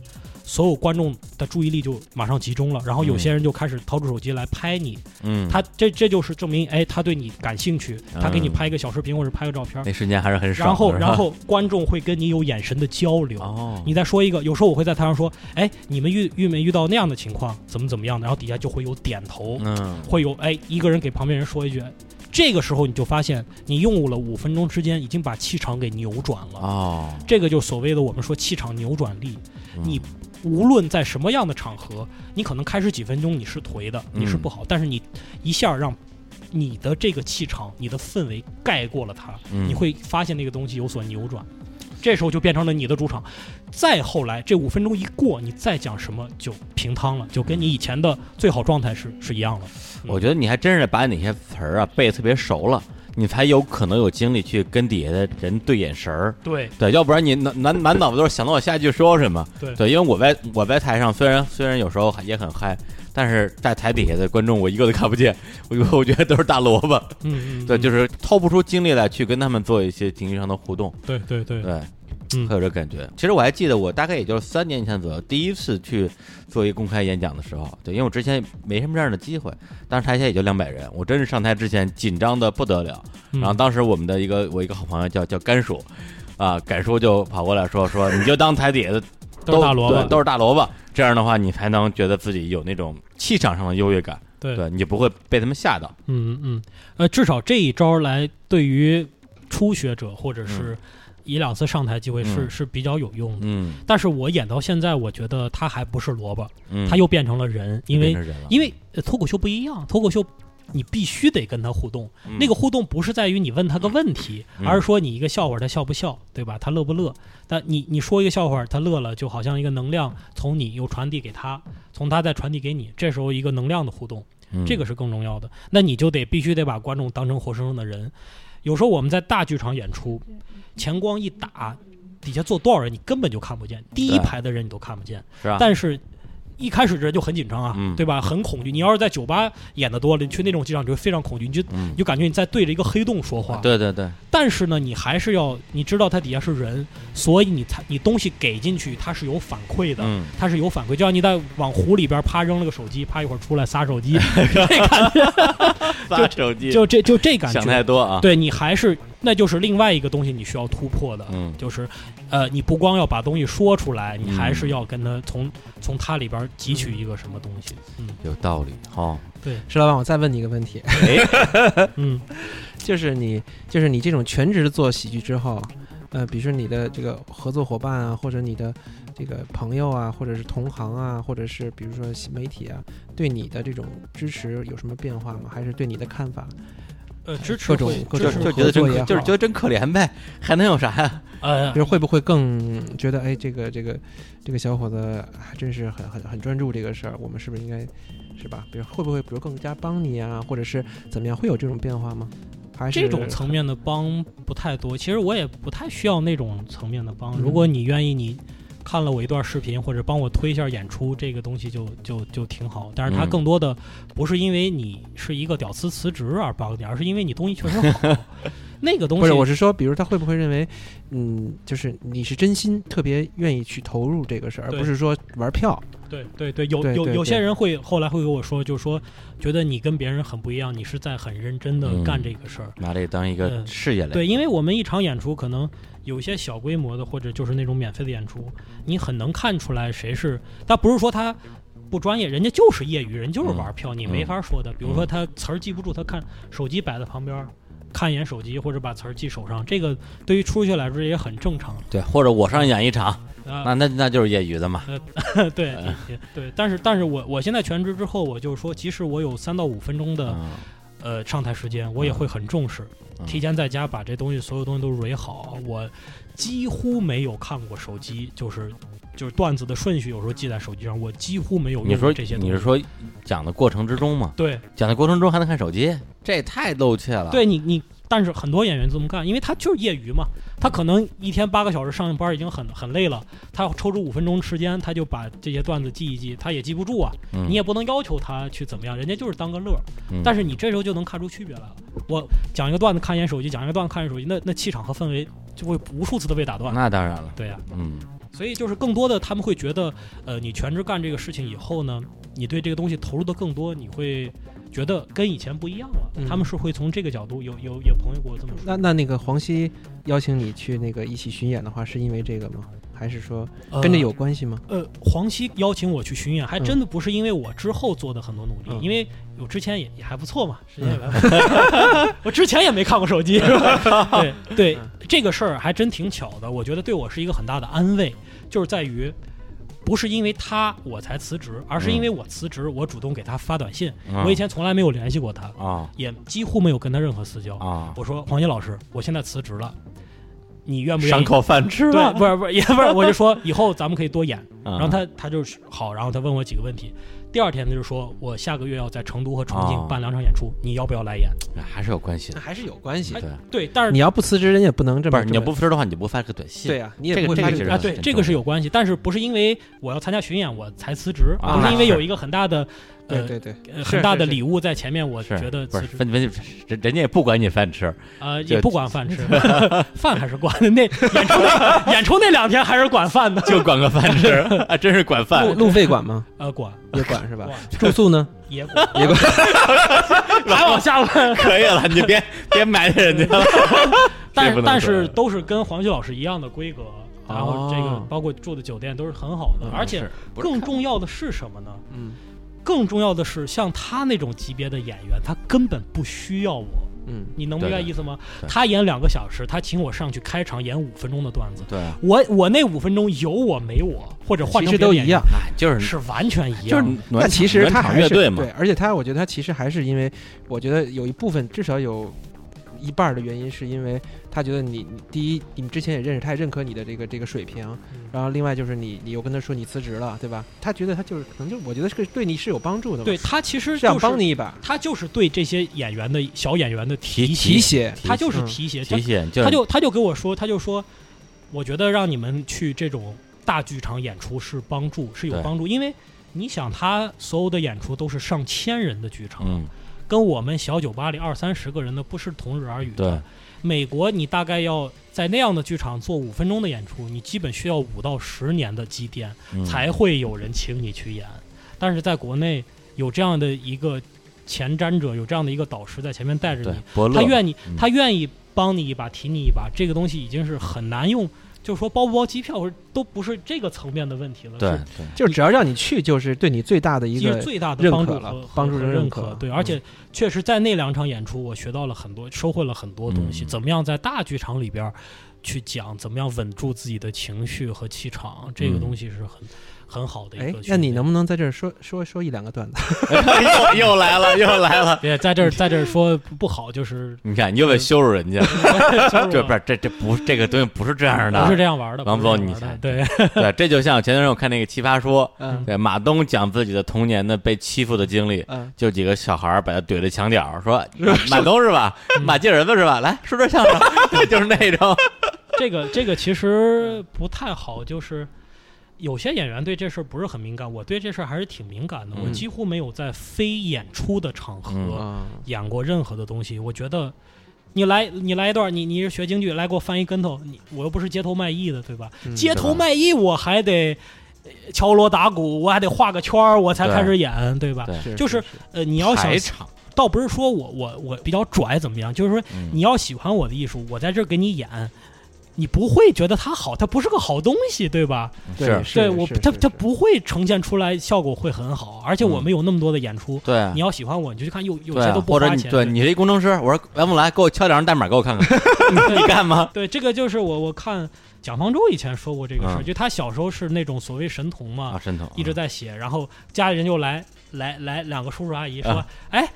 所有观众的注意力就马上集中了，然后有些人就开始掏出手机来拍你，嗯，他这这就是证明，哎，他对你感兴趣，他给你嗯拍一个小视频或者拍个照片，那瞬间还是很爽的。然后然后观众会跟你有眼神的交流，哦，你再说一个，有时候我会在台上说，哎，你们遇遇没遇到那样的情况，怎么怎么样的，然后底下就会有点头，嗯。会有哎一个人给旁边人说一句，这个时候你就发现你用了五分钟之间已经把气场给扭转了，哦，这个就所谓的我们说气场扭转力，嗯。你无论在什么样的场合，你可能开始几分钟你是颓的，你是不好，但是你一下让你的这个气场、你的氛围盖过了它，嗯。你会发现那个东西有所扭转，这时候就变成了你的主场。再后来，这五分钟一过，你再讲什么就平汤了，就跟你以前的最好状态是是一样的。我觉得你还真是把哪些词儿啊背得特别熟了，你才有可能有精力去跟底下的人对眼神儿。对对，要不然你满满满脑子都是想到我下一句说什么。对对，因为我在我在台上虽然虽然有时候也很嗨，但是在台底下的观众我一个都看不见，我 我觉得都是大萝卜。嗯嗯，对，嗯就是掏不出精力来去跟他们做一些情绪上的互动。对对对，对，嗯。会有这感觉。其实我还记得，我大概也就是三年前左右，第一次去做一个公开演讲的时候，对，因为我之前没什么这样的机会，当时台下也就两百人，我真是上台之前紧张的不得了。嗯。然后当时我们的一个我一个好朋友叫叫甘叔，啊，甘叔就跑过来说说，你就当台底下的 都是大萝卜，都是大萝卜，这样的话你才能觉得自己有那种气场上的优越感，对。对你就不会被他们吓到。嗯嗯，呃，至少这一招来对于初学者或者是一两次上台机会是、嗯是比较有用的。嗯但是我演到现在，我觉得他还不是萝卜，嗯，他又变成了人，因为因为呃脱口秀不一样，脱口秀你必须得跟他互动。嗯那个互动不是在于你问他个问题，嗯而是说你一个笑话他笑不笑，对吧？他乐不乐？但你你说一个笑话他乐了，就好像一个能量从你又传递给他，从他再传递给你，这时候一个能量的互动，嗯这个是更重要的。那你就得必须得把观众当成活生生的人。有时候我们在大剧场演出，前光一打，底下坐多少人你根本就看不见，第一排的人你都看不见。是啊？但是一开始人就很紧张啊，嗯对吧？很恐惧。你要是在酒吧演的多了，你去那种机场，你就会非常恐惧，你就嗯你，就感觉你在对着一个黑洞说话。对对对，但是呢，你还是要你知道它底下是人，所以你才你东西给进去，它是有反馈的。嗯，它是有反馈，就像你在往湖里边啪扔了个手机，啪一会儿出来撒手机，这感觉撒手机就这就这感想太觉，多啊，对你还是那就是另外一个东西你需要突破的，嗯。就是呃，你不光要把东西说出来，你嗯还是要跟他从从他里边汲取一个什么东西，嗯，有道理哈。对，石老板，我再问你一个问题，嗯。就是你就是你这种全职做喜剧之后，呃，比如说你的这个合作伙伴啊，或者你的这个朋友啊，或者是同行啊，或者是比如说新媒体啊，对你的这种支持有什么变化吗？还是对你的看法？呃，支持各种各种就觉得真就是觉得真可怜呗，还能有啥呀？呃比如会不会更觉得，哎，这个这个这个小伙子还真是很很很专注这个事儿，我们是不是应该是吧？比如会不会比如更加帮你啊，或者是怎么样，会有这种变化吗？还是这种层面的帮不太多，其实我也不太需要那种层面的帮。嗯如果你愿意，你看了我一段视频或者帮我推一下演出，这个东西就就就挺好。但是它嗯更多的不是因为你是一个屌丝辞职而帮你，而是因为你东西确实好。那个东西不是，我是说，比如他会不会认为，嗯，就是你是真心特别愿意去投入这个事儿，而不是说玩票。对对对，有有有些人会后来会跟我说，就是说觉得你跟别人很不一样，你是在很认真的嗯干这个事儿。拿这当一个嗯事业来，对，因为我们一场演出可能有些小规模的，或者就是那种免费的演出，你很能看出来谁是。他不是说他不专业，人家就是业余，人就是玩票，你没法说的。比如说他词儿记不住，他看手机摆在旁边。看一眼手机或者把词儿记手上，这个对于初学来说也很正常对，或者我上演一场，啊。那那那就是业余的嘛。对嗯对对，但是但是我我现在全职之后，我就说，即使我有三到五分钟的嗯呃上台时间，我也会很重视，嗯提前在家把这东西所有东西都蕊好。我几乎没有看过手机，就是就是段子的顺序，有时候记在手机上，我几乎没有用你说过这些东西。你是说讲的过程之中吗？对讲的过程中还能看手机，这也太露怯了。，对，你你，但是很多演员这么干，因为他就是业余嘛，他可能一天八个小时上班已经很很累了，他要抽出五分钟时间，他就把这些段子记一记，他也记不住啊。嗯、你也不能要求他去怎么样，人家就是当个乐但是你这时候就能看出区别来了。我讲一个段子看一眼手机，讲一个段子看一眼手机，那那气场和氛围就会无数次的被打断。那当然了，对呀、嗯所以就是更多的他们会觉得，呃，你全职干这个事情以后呢，你对这个东西投入的更多，你会觉得跟以前不一样了。嗯他们是会从这个角度，有有有朋友给我这么说。那那那个黄西邀请你去那个一起巡演的话，是因为这个吗？还是说呃跟这有关系吗？呃，黄西邀请我去巡演，还真的不是因为我之后做的很多努力，嗯因为我之前也也还不错嘛，时间也还 我之前也没看过手机，是吧？对对，这个事儿还真挺巧的，我觉得对我是一个很大的安慰，就是在于。不是因为他我才辞职，而是因为我辞职，我主动给他发短信。嗯我以前从来没有联系过他，啊也几乎没有跟他任何私交。啊，我说黄杰老师，我现在辞职了，你愿不愿意？赏口饭吃对，了。不是不是也不是，我就说以后咱们可以多演。然 然后他他就是好，然后他问我几个问题。第二天他就说我下个月要在成都和重庆哦办两场演出，你要不要来演？还是有关系的。那还是有关系哎的。对，对，但是你要不辞职，人家也不能这么不是你要不辞职的话，你就不发个短信。对啊，你也这个不会发这啊，这个其实很对，这个是有关系，但是不是因为我要参加巡演我才辞职，啊不是因为有一个很大的呃对对对，很大的礼物在前面，我觉得不是辞职问问题，人人家也不管你饭吃，啊也不管饭吃，饭还是管的。那演出那演出那两天还是管饭的，就管个饭吃，啊，真是管饭路。路费管吗？呃管也管是吧？住宿呢？也管，也管。还往下问。可以了，你就别别埋汰人家了。但这不能说但是都是跟黄旭老师一样的规格，然后这个哦包括住的酒店都是很好的，而且更重要的是什么呢？嗯更重要的是，像他那种级别的演员，他根本不需要我。嗯，你能明白意思吗？他演两个小时，他请我上去开场演五分钟的段子，对啊，我我那五分钟有我没我，或者换其成都一样。哎，就是是完全一就是样那其实他还是乐队嘛对，，而且他我觉得他其实还是因为，我觉得有一部分至少有一半的原因是因为他觉得你你第一你们之前也认识，他也认可你的这个这个水平，嗯。然后另外就是你你又跟他说你辞职了，对吧？他觉得他就是可能就我觉得是个对你是有帮助的，对他其实是想就帮你一把，他就是对这些演员的小演员的提提提携，他就是嗯。提携，他提携，他就他就跟我说，他就说，我觉得让你们去这种大剧场演出是帮助，是有帮助，因为你想他所有的演出都是上千人的剧场，嗯，跟我们小酒吧里二三十个人的不是同日而语的。对，美国你大概要在那样的剧场做五分钟的演出，你基本需要五到十年的积淀，嗯才会有人请你去演。但是在国内有这样的一个前瞻者，有这样的一个导师在前面带着你，他愿意嗯他愿意帮你一把，提你一把，这个东西已经是很难用，就是说包不包机票都不是这个层面的问题了，对对，就是只要让你去，就是对你最大的一个最大的认可了帮助了帮助和认可对，嗯。而且确实在那两场演出，我学到了很多，收获了很多东西。嗯。怎么样在大剧场里边去讲，怎么样稳住自己的情绪和气场，这个嗯。东西是很很好的一个那你能不能在这儿说说说一两个段子？又 又来了，又来了。别在这儿在这儿说不好，就是 你看，你又得羞辱人家，就是这不是这这不这个东西不是这样的，不是这样玩的，王总你对，对，这就像前段时间我看那个《奇葩说》，嗯。对马东讲自己的童年的被欺负的经历，嗯，就几个小孩儿把他怼在墙角，说马马东是吧？马季儿子是吧？来说说相声，就是那种，这个这个其实不太好，就是有些演员对这事儿不是很敏感，我对这事儿还是挺敏感的。我嗯几乎没有在非演出的场合演过任何的东西。我觉得你来你来一段，你你是学京剧，来给我翻一跟头，你我又不是街头卖艺的，对吧？嗯街头卖艺我还得呃敲锣打鼓，我还得画个圈儿，我才开始演，对吧？对就是呃，你要想排，场，倒不是说我我我比较拽怎么样，就是说嗯你要喜欢我的艺术，我在这儿给你演，你不会觉得它好，它不是个好东西，对吧？是，对是对我，是是它它不会呈现出来效果会很好，而且我嗯们有那么多的演出，对啊你。要喜欢我，你就去看，有有些都不花钱。你对你是一工程师，我说来不来，给我敲两张代码给我看看，你 你干吗？对，这个就是我我看蒋方舟以前说过这个事儿，嗯就他小时候是那种所谓神童嘛，啊，神童一直在写，然后家里人就来来来两个叔叔阿姨说，啊哎。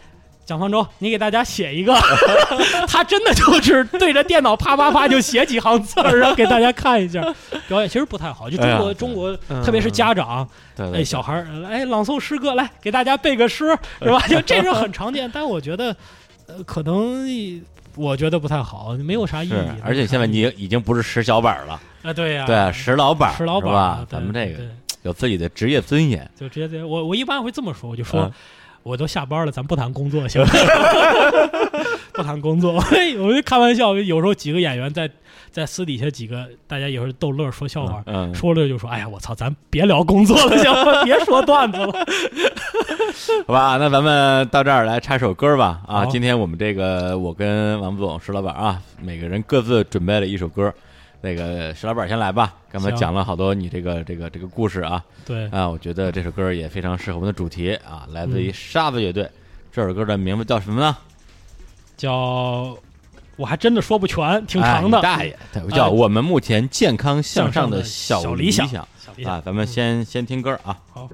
蒋方舟，你给大家写一个，他真的就是对着电脑啪啪啪就写几行字儿，然后给大家看一下。表演其实不太好，就中国、哎中国，嗯特别是家长，哎，小孩儿，哎，朗诵诗歌，来给大家背个诗，是吧？就这是很常见，但我觉得，呃，可能我觉得不太好，没有啥意义。，而且现在你已经不是石小板了，啊，对呀、对，石老板，石老板咱们这个有自己的职业尊严，就直接这我我一般会这么说，我就说。啊我都下班了，咱不谈工作行吗？不谈工作，我就开玩笑。有时候几个演员在在私底下几个大家有时候逗乐说笑话，嗯，说了就说：“哎呀，我操，咱别聊工作了，行吗？别说段子了。好吧，那咱们到这儿来插首歌吧。啊，今天我们这个我跟王总、石老板啊，每个人各自准备了一首歌。那个石老板先来吧，刚才讲了好多你这个这个这个故事啊，”对，啊，我觉得这首歌也非常适合我们的主题啊，来自于嗯沙子乐队。这首歌的名字叫什么呢？叫我还真的说不全，挺长的。哎大爷，对叫哎我们目前健康向上的小理理想想小理想啊。咱们先先听歌啊。好。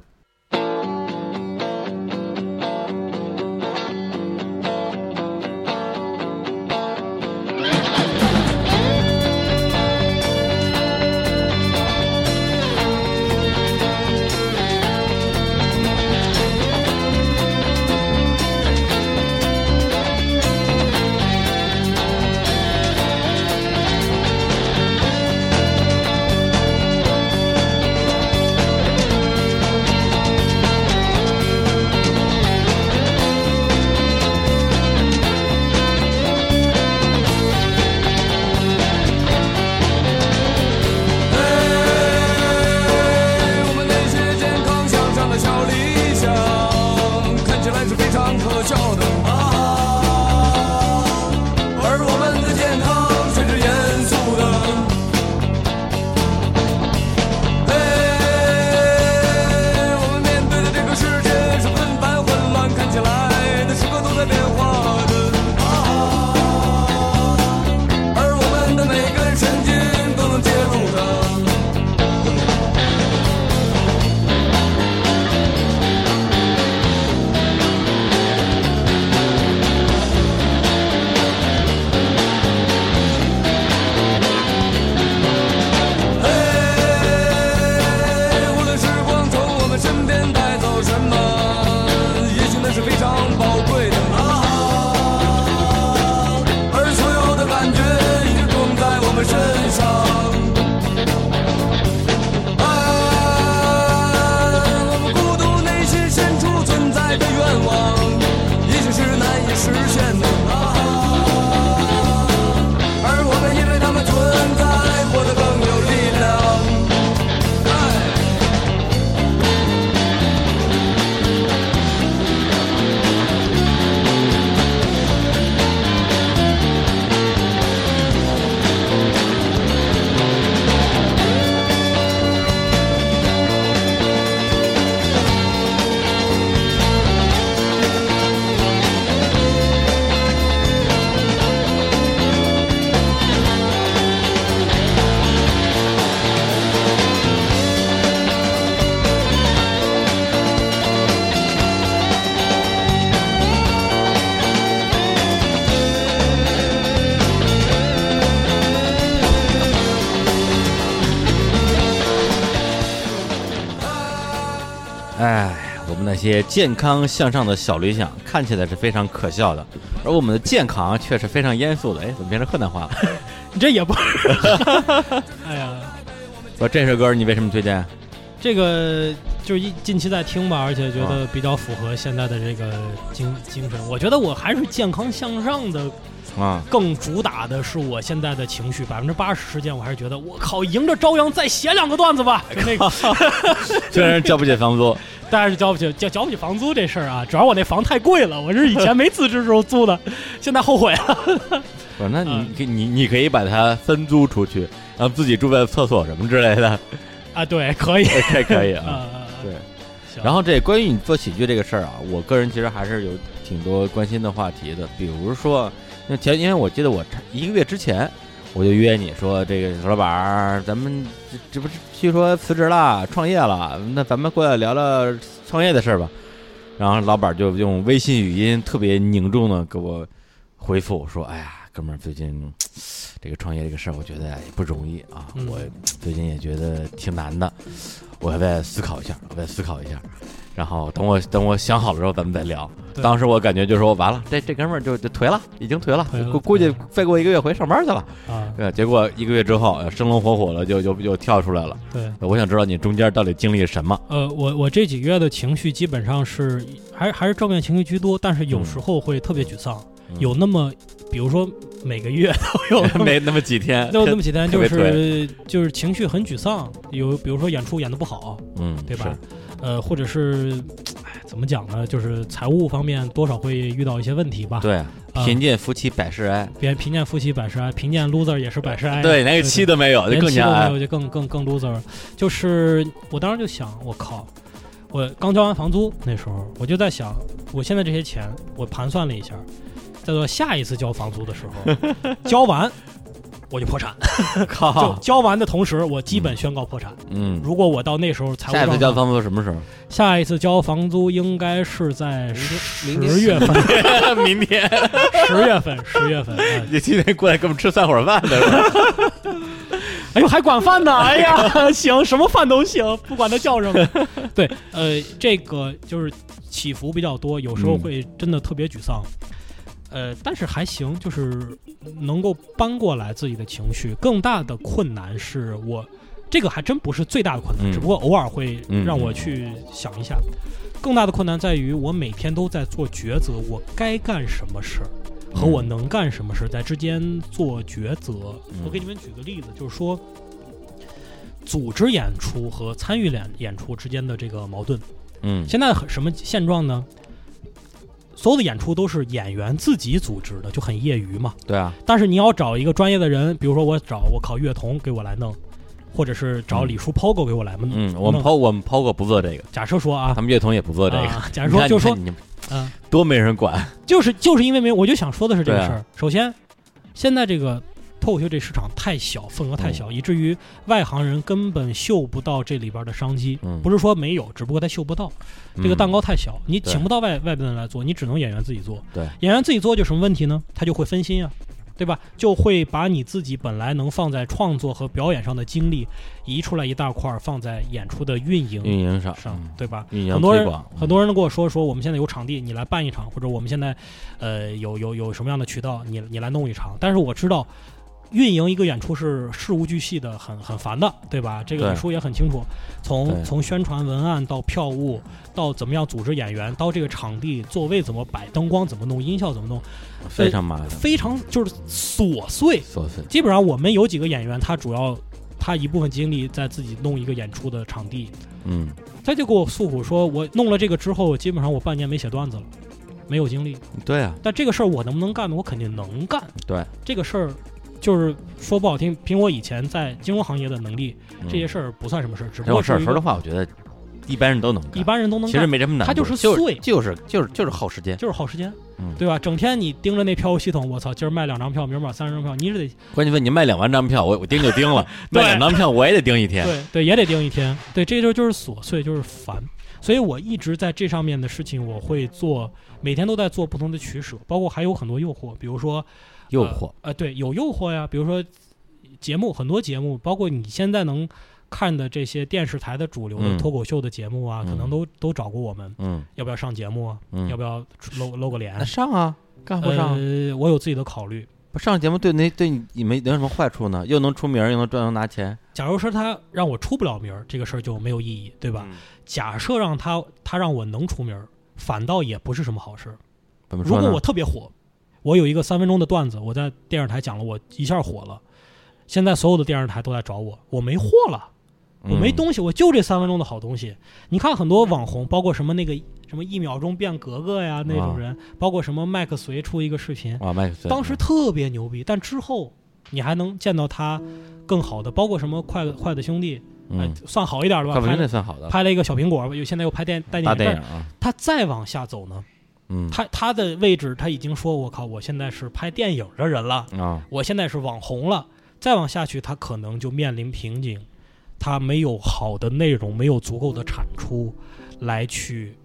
健康向上的小理想看起来是非常可笑的，而我们的健康却是非常严肃的。哎，怎么变成河南话了？你 这也不，哎呀，我，这首歌你为什么推荐？这个就是一近期在听吧，而且觉得比较符合现在的这个精精神。我觉得我还是健康向上的啊，更主打的是我现在的情绪，百分之八十时间我还是觉得我靠，迎着朝阳再写两个段子吧，就那个。虽然交不起房租，但是交不起交交不起房租这事儿啊，主要我那房太贵了，我是以前没辞职时候租的，现在后悔了。不是，那你你你可以把它分租出去，然后自己住在厕所什么之类的。啊，对，可以，这可以啊，对。然后这关于你做喜剧这个事儿啊，我个人其实还是有挺多关心的话题的。比如说，那前因为我记得我一个月之前我就约你说，这个老板，咱们这这不是据说辞职了，创业了，那咱们过来聊聊创业的事儿吧。然后老板就用微信语音特别凝重的给我回复说：“哎呀，哥们儿，最近。”这个创业这个事儿，我觉得也不容易啊。我最近也觉得挺难的，我再思考一下，我再思考一下。然后等我等我想好了之后，咱们再聊。当时我感觉就说完了，这这哥们儿就就颓了，已经颓了。估估计再过一个月回上班去了啊。对，结果一个月之后，生龙活虎的就就就跳出来了。对，我想知道你中间到底经历了什么。呃，我我这几个月的情绪基本上是还还是正面情绪居多，但是有时候会特别沮丧。有那么，比如说每个月都有 没那么几天，都有那么几天，就是就是情绪很沮丧。有比如说演出演的不好，嗯，对吧？呃，或者是，哎，怎么讲呢？就是财务方面多少会遇到一些问题吧。对，贫贱夫妻百事哀，别贫贱夫妻百事哀，贫贱 loser 也是百事哀。对，连个妻都没有，就更加没有，就更更更 loser。就是我当时就想，我靠，我刚交完房租那时候，我就在想，我现在这些钱，我盘算了一下。在做下一次交房租的时候，交完我就破产。靠！就交完的同时，我基本宣告破产。嗯，如果我到那时候财务下一次交房租什么时候？下一次交房租应该是在十十月份。明天 十月份，十月份。你今天过来给我们吃散伙饭的是吧？哎呦，还管饭呢！哎呀，行，什么饭都行，不管它叫什么。对，呃，这个就是起伏比较多，有时候会真的特别沮丧。呃，但是还行，就是能够搬过来自己的情绪。更大的困难是我，这个还真不是最大的困难，只不过偶尔会让我去想一下。更大的困难在于我每天都在做抉择，我该干什么事儿和我能干什么事儿在之间做抉择。我给你们举个例子，就是说，组织演出和参与演演出之间的这个矛盾。嗯，现在什么现状呢？所有的演出都是演员自己组织的，就很业余嘛。对啊。但是你要找一个专业的人，比如说我找我考乐童给我来弄，或者是找李叔 POGO 给我来弄。嗯，我们 POGO 我们 POGO 不做这个。假设说啊，他们乐童也不做这个。假设说就说，嗯，多没人管。就是就是因为没，我就想说的是这个事儿。首先，现在这个。脱口秀这市场太小，份额太小，以至于外行人根本嗅不到这里边的商机。不是说没有，只不过他嗅不到。这个蛋糕太小，你请不到外外边的人来做，你只能演员自己做。对，演员自己做就什么问题呢？他就会分心啊，对吧？就会把你自己本来能放在创作和表演上的精力移出来一大块，放在演出的运营运营上上，对吧？运营很多人很多人都跟我说说，我们现在有场地，你来办一场，或者我们现在呃有有有什么样的渠道，你你来弄一场。但是我知道。运营一个演出是事无巨细的，很很烦的，对吧？这个李叔也很清楚。从从宣传文案到票务，到怎么样组织演员，到这个场地座位怎么摆，灯光怎么弄，音效怎么弄，非常麻烦，非常就是琐碎。琐碎。基本上我们有几个演员，他主要他一部分精力在自己弄一个演出的场地。嗯。他就给我诉苦说，我弄了这个之后，基本上我半年没写段子了，没有精力。对啊。但这个事儿我能不能干呢？我肯定能干。对。这个事儿。就是说不好听，凭我以前在金融行业的能力，这些事儿不算什么事儿。只不过事儿，说实话，我觉得一般人都能干，一般人都能干。其实没这么难，他就是碎，就是就是就是耗时间，就是耗时间，对吧？整天你盯着那票务系统，我操，今儿卖两张票，明儿卖三十张票，你是得关键问你卖两万张票，我我盯就盯了，卖两张票我也得盯一天，对对，也得盯一天，对，这就就是琐碎，就是烦。所以我一直在这上面的事情，我会做，每天都在做不同的取舍，包括还有很多诱惑，比如说诱惑，呃，对，有诱惑呀，比如说。节目很多节目，包括你现在能看的这些电视台的主流的嗯脱口秀的节目啊，可能嗯都都找过我们，嗯要不要上节目啊？嗯，要不要露露个脸？上啊？干嘛不上？呃，我有自己的考虑。不上节目对那对你你没有什么坏处呢？又能出名，又能赚，又能拿钱，假如说他让我出不了名，这个事儿就没有意义，对吧？假设让他他让我能出名，反倒也不是什么好事。怎么说？如果我特别火，我有一个三分钟的段子，我在电视台讲了，我一下火了。现在所有的电视台都在找我，我没货了，我没嗯。东西，我就这三分钟的好东西。你看很多网红，包括什么那个什么一秒钟变格格呀那种人，包括什么麦克随出一个视频，当时特别牛逼，但之后你还能见到他更好的，包括什么快筷子兄弟，算好一点的吧，拍算好的，拍了一个小苹果，又现在又拍电带大电影，电影啊，他再往下走呢，嗯。他他的位置他已经说，我靠，我现在是拍电影的人了，啊，我现在是网红了，再往下去，他可能就面临瓶颈，他没有好的内容，没有足够的产出来去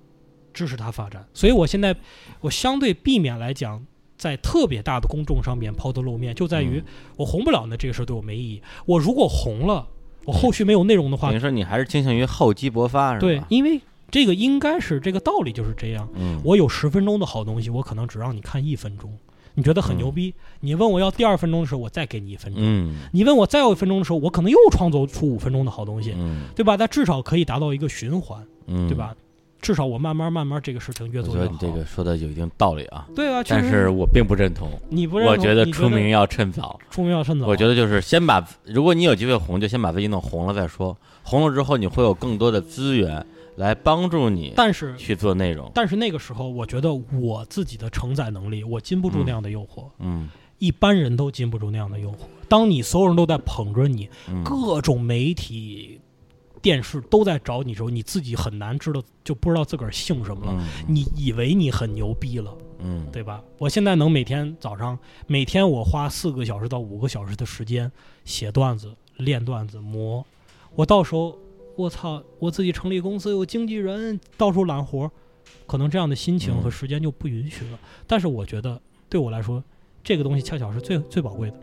支持他发展，所以我现在我相对避免来讲。在特别大的公众上面抛头露面，就在于嗯我红不了，那这个事儿对我没意义。我如果红了，我后续没有内容的话等于，说你还是倾向于厚积薄发是吧？对，因为这个应该是这个道理就是这样。嗯，我有十分钟的好东西，我可能只让你看一分钟，你觉得很牛逼。你问我要第二分钟的时候，我再给你一分钟。嗯你问我再要一分钟的时候，我可能又创作出五分钟的好东西，嗯对吧？但至少可以达到一个循环，嗯，对？吧？至少我慢慢慢慢这个事情越我做越好。觉得你这个说的有一定道理啊，对啊，确但实是我并不认同。你不认同我觉得出名要趁早，出名要趁早。我觉得就是先把，如果你有机会红，就先把自己弄红了再说。红了之后，你会有更多的资源来帮助你但是去做内容。但是那个时候，我觉得我自己的承载能力，我禁不住那样的诱惑。嗯一般人都禁不住那样的诱惑。当你所有人都在捧着你，嗯各种媒体、电视都在找你的时候，你自己很难知道，就不知道自个儿姓什么了。嗯你以为你很牛逼了，嗯对吧？我现在能每天早上，每天我花四个小时到五个小时的时间写段子、练段子、磨。我到时候，我操，我自己成立公司，有经纪人，到处揽活儿，可能这样的心情和嗯时间就不允许了。但是我觉得，对我来说，这个东西恰巧是最最宝贵的。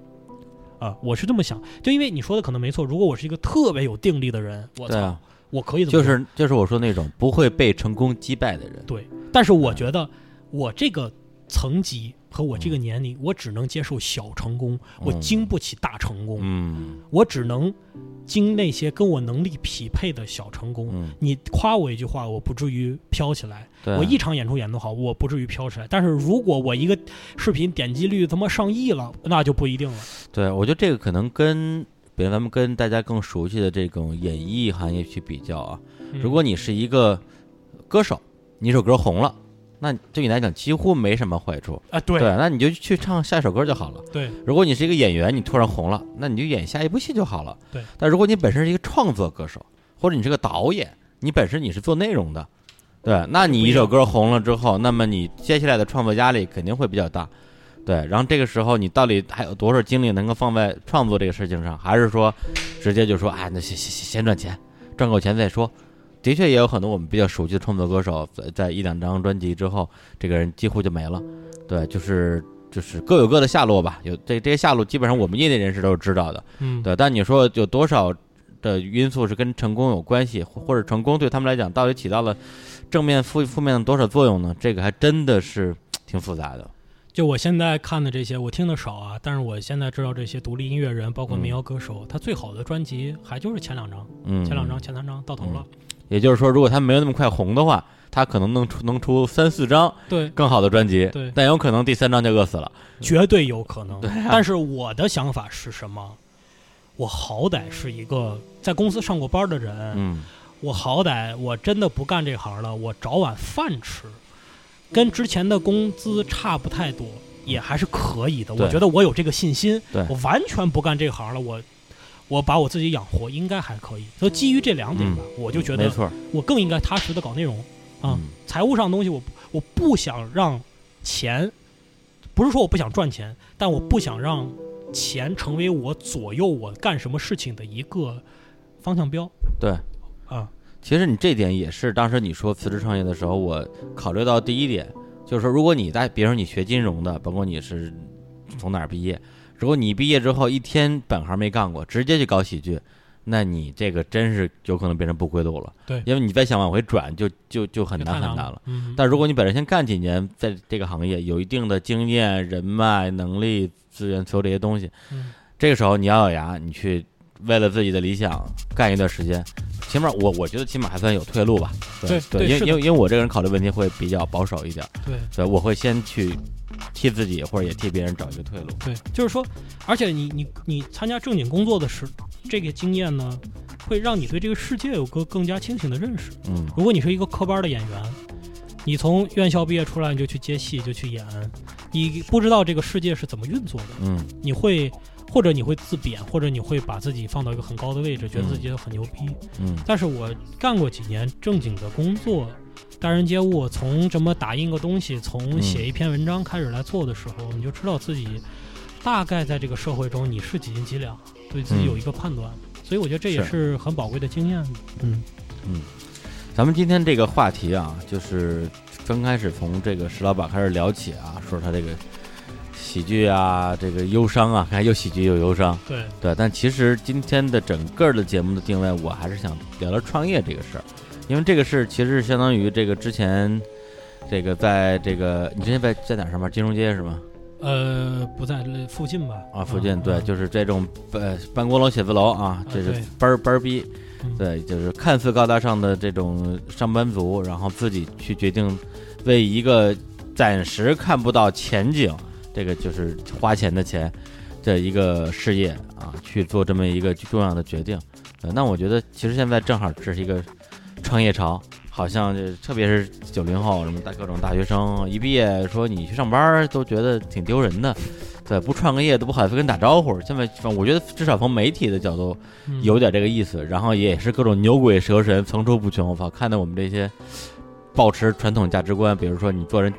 啊，我是这么想，就因为你说的可能没错。如果我是一个特别有定力的人，我操，啊，我可以这么就是就是我说那种不会被成功击败的人。对，但是我觉得我这个层级和我这个年龄，我只能接受小成功，我嗯经不起大成功，嗯我只能经那些跟我能力匹配的小成功。嗯，你夸我一句话，我不至于飘起来；我一场演出演得好，我不至于飘起来。但是如果我一个视频点击率他妈上亿了，那就不一定了。对，我觉得这个可能跟，比如咱们跟大家更熟悉的这种演艺行业去比较啊，嗯如果你是一个歌手，你一首歌红了，那对你来讲几乎没什么坏处。啊，对对，那你就去唱下一首歌就好了。对如果你是一个演员，你突然红了，那你就演下一部戏就好了。对。但如果你本身是一个创作歌手，或者你是个导演，你本身你是做内容的，对，那你一首歌红了之后，那么你接下来的创作压力肯定会比较大。对，然后这个时候你到底还有多少精力能够放在创作这个事情上，还是说直接就说，哎，那先先先先赚钱，赚够钱再说。的确也有很多我们比较熟悉的创作歌手，在在一两张专辑之后，这个人几乎就没了。对，就是就是各有各的下落吧。有这这些下落，基本上我们业内人士都是知道的。嗯，对，但你说有多少的因素是跟成功有关系，或或者成功对他们来讲到底起到了正面、负负面的多少作用呢？这个还真的是挺复杂的。就我现在看的这些，我听的少啊，但是我现在知道这些独立音乐人，包括民谣歌手，他最好的专辑还就是前两张，嗯，前两张、前三张到头了。也就是说，如果他没有那么快红的话，他可能能出能出三四张对，更好的专辑，对但有可能第三张就饿死了。绝对有可能。对啊但是我的想法是什么？我好歹是一个在公司上过班的人，嗯我好歹我真的不干这行了，我找碗饭吃，跟之前的工资差不太多，也还是可以的。对我觉得我有这个信心，对我完全不干这行了，我我把我自己养活应该还可以。所以基于这两点吧，我就觉得嗯没错，我更应该踏实的搞内容。啊嗯财务上的东西我不我不想让钱，不是说我不想赚钱，但我不想让钱成为我左右我干什么事情的一个方向标对。啊。其实你这点也是当时你说辞职创业的时候，我考虑到第一点，就是说，如果你在，比如说你学金融的，包括你是从哪儿毕业，如果你毕业之后一天本行没干过，直接去搞喜剧，那你这个真是有可能变成不归路了。对因为你再想往回转，就就就很难难很难了。。嗯，但如果你本身先干几年，在这个行业有一定的经验、人脉、能力、资源，所有这些东西，嗯这个时候你咬咬牙，你去为了自己的理想干一段时间，起码我我觉得起码还算有退路吧。对对，因为因为因为我这个人考虑问题会比较保守一点，对对，我会先去替自己或者也替别人找一个退路。对，就是说，而且你你你参加正经工作的时，这个经验呢，会让你对这个世界有个更加清醒的认识。嗯如果你是一个科班的演员，你从院校毕业出来你就去接戏就去演，你不知道这个世界是怎么运作的，嗯你会或者你会自贬，或者你会把自己放到一个很高的位置，觉得自己很牛逼。嗯但是我干过几年正经的工作，待人接物，从什么打印个东西，从嗯写一篇文章开始来做的时候，你就知道自己大概在这个社会中你是几斤几两，对自己嗯有一个判断。所以我觉得这也是是很宝贵的经验。嗯，咱们今天这个话题啊，就是刚开始从这个石老板开始聊起啊，说他这个喜剧啊，这个忧伤啊，看又喜剧又忧伤，对，对。但其实今天的整个的节目的定位，我还是想聊聊创业这个事儿，因为这个事其实是相当于这个之前这个在这个你之前在在哪儿上班？金融街是吗？呃，不在附近吧？啊，附近对，嗯就是这种呃办公楼、写字楼啊，这是对班儿班儿逼，嗯对，就是看似高大上的这种上班族，然后自己去决定为一个暂时看不到前景，这个就是花钱的钱的一个事业啊，去做这么一个重要的决定。呃，那我觉得其实现在正好这是一个创业潮，好像就特别是九零后什么大各种大学生一毕业说你去上班都觉得挺丢人的，对，不创个业都不好意思跟人打招呼。现在我觉得至少从媒体的角度有点这个意思，然后也是各种牛鬼蛇神层出不穷。我操，看到我们这些保持传统价值观，比如说你做人。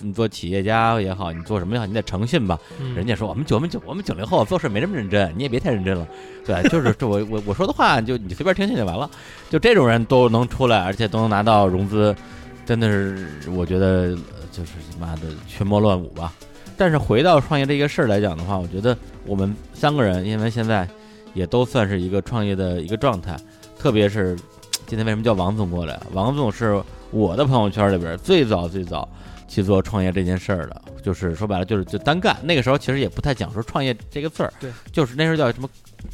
你做企业家也好，你做什么也好，你得诚信吧。嗯人家说我们九我们九我们九零后做事没这么认真，你也别太认真了。对，就是这我我我说的话，就你随便听听就完了。就这种人都能出来，而且都能拿到融资，真的是我觉得呃就是妈的群魔乱舞吧。但是回到创业这个事儿来讲的话，我觉得我们三个人，因为现在也都算是一个创业的一个状态，特别是今天为什么叫王总过来？王总是我的朋友圈里边最早最早去做创业这件事儿的，就是说白了就是就单干。那个时候其实也不太讲说创业这个字儿，对，就是那时候叫什么？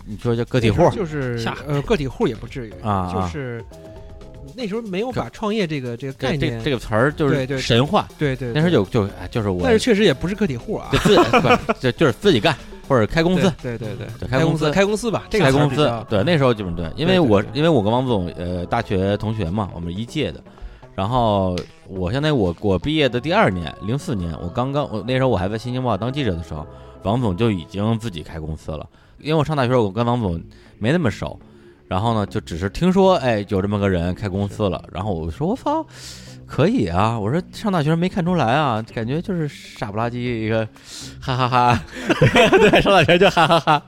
你说叫个体户就是下呃个体户也不至于啊啊就是那时候没有把创业这个这个概念，这这个词儿就是对对神话。对对，那时候，就就哎就是我但是确实也不是个体户啊就，自不就就是自己干或者开公司，对对对开公司开公司吧，这个开公司对，那时候基本对，因为对对对我因为我跟王总呃大学同学嘛，我们一届的，然后我相当于我我毕业的第二年，零四年，我刚刚我那时候我还在新京报当记者的时候，王总就已经自己开公司了，因为我上大学我跟王总没那么熟，然后呢就只是听说哎有这么个人开公司了，然后我说我操。可以啊，我说上大学没看出来啊，感觉就是傻不拉几一个，哈哈哈。对，上大学就哈哈哈。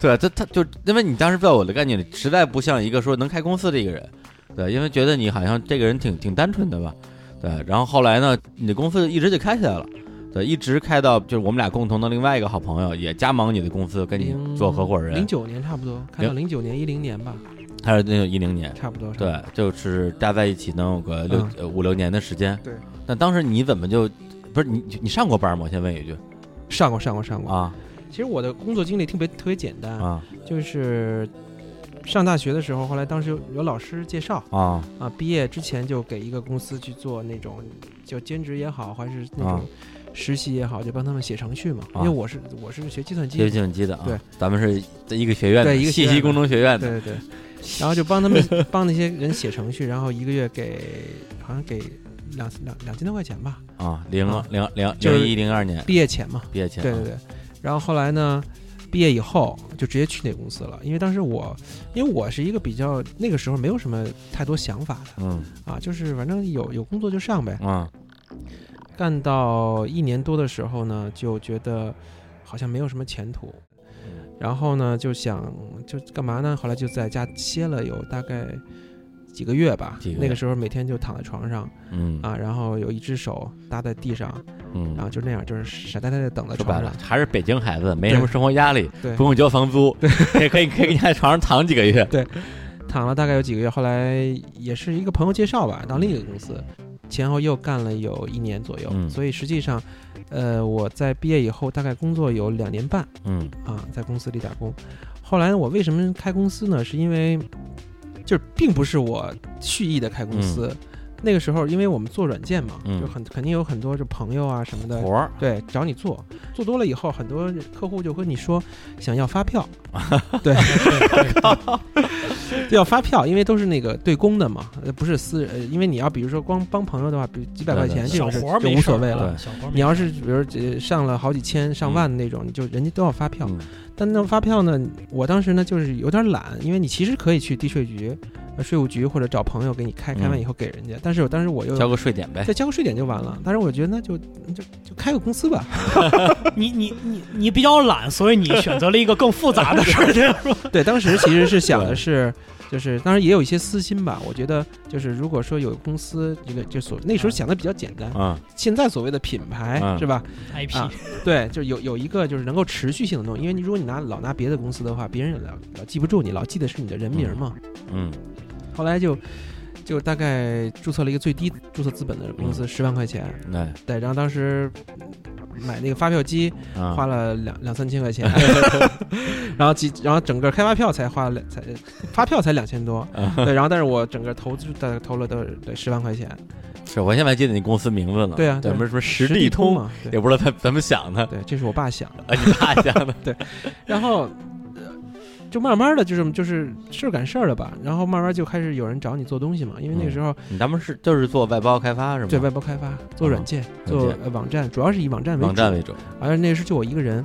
对他他就因为你当时在我的概念里，实在不像一个说能开公司的一个人，对，因为觉得你好像这个人挺挺单纯的吧，对，然后后来呢，你的公司一直就开起来了，对，一直开到就是我们俩共同的另外一个好朋友也加盟你的公司，跟你做合伙人，零九年差不多，开到零九年一零年吧，还是那个一零年，差不多，对，就是加在一起能有个六、嗯呃五六年的时间，对。那当时你怎么就不是你你上过班吗？我先问一句上过上过上过。啊其实我的工作经历特别特别简单，啊就是上大学的时候，后来当时有有老师介绍啊啊，毕业之前就给一个公司去做那种就兼职也好，还是那啊种实习也好，就帮他们写程序嘛。啊因为我是我是学计算机学的，计算机的啊，对，咱们是在一个学院的，对一个信息工程学院的，对对对，然后就帮他们 帮那些人写程序，然后一个月给好像给两两两千多块钱吧，啊，零啊零零就是零一零二年毕业前嘛。毕业前，对对对，然后后来呢，毕业以后就直接去那公司了，因为当时我，因为我是一个比较那个时候没有什么太多想法的。嗯。啊，就是反正有有工作就上呗。啊。干到一年多的时候呢，就觉得好像没有什么前途，然后呢就想就干嘛呢？后来就在家歇了有大概几个月吧，月。那个时候每天就躺在床上嗯。啊，然后有一只手搭在地上，嗯。然后就那样，就是傻呆呆的等在床上。说白了还是北京孩子，没什么生活压力，对不用交房租，可以可以可以在床上躺几个月。对。躺了大概有几个月，后来也是一个朋友介绍吧，到另一个公司，前后又干了有一年左右，嗯。所以实际上，呃，我在毕业以后大概工作有两年半嗯。啊，在公司里打工。后来我为什么开公司呢？是因为就并不是我蓄意的开公司。那个时候，因为我们做软件嘛，嗯。就很肯定有很多就朋友啊什么的，活儿。对，找你做，做多了以后，很多客户就跟你说想要发票，对，要发票，因为都是那个对公的嘛，呃不是私人，呃因为你要比如说光帮朋友的话，比如几百块钱这种是就活儿没事儿无所谓了。小活儿你要是比如呃上了好几千、上万的那种，你就人家都要发票。嗯。但那发票呢，我当时呢就是有点懒，因为你其实可以去地税局、呃税务局或者找朋友给你开，开完以后给人家。但是我当时我又交个税点呗。再交个税点就完了。但是我觉得那就就就开个公司吧。你你你你比较懒，所以你选择了一个更复杂的事儿，这样说。对，当时其实是想的是，就是当然也有一些私心吧。我觉得就是如果说有公司，这个就所那时候想的比较简单，嗯现在所谓的品牌、嗯是吧？IP 啊对，就有有一个就是能够持续性的东西，因为你如果你拿老拿别的公司的话，别人也老老记不住你，老记得是你的人名嘛。嗯后来就就大概注册了一个最低注册资本的公嗯司，十万块钱。对对，然后当时买那个发票机啊花了两两三千块钱，然后几然后整个开发票才花了才发票才两千多，啊对，然后但是我整个投资大概投了都得十万块钱，是我现在还记得你公司名字呢。对啊对什么什么实地地通，嘛，也不知道他怎么想的。对，这是我爸想的，啊，你爸想的。对然后。呃就慢慢的就是就是事儿赶事儿了吧，然后慢慢就开始有人找你做东西嘛，因为那个时候你咱们是就是做外包开发是吗？对外包开发、做软件、软做呃网站，主要是以网站为主，网站为主而那时候就我一个人，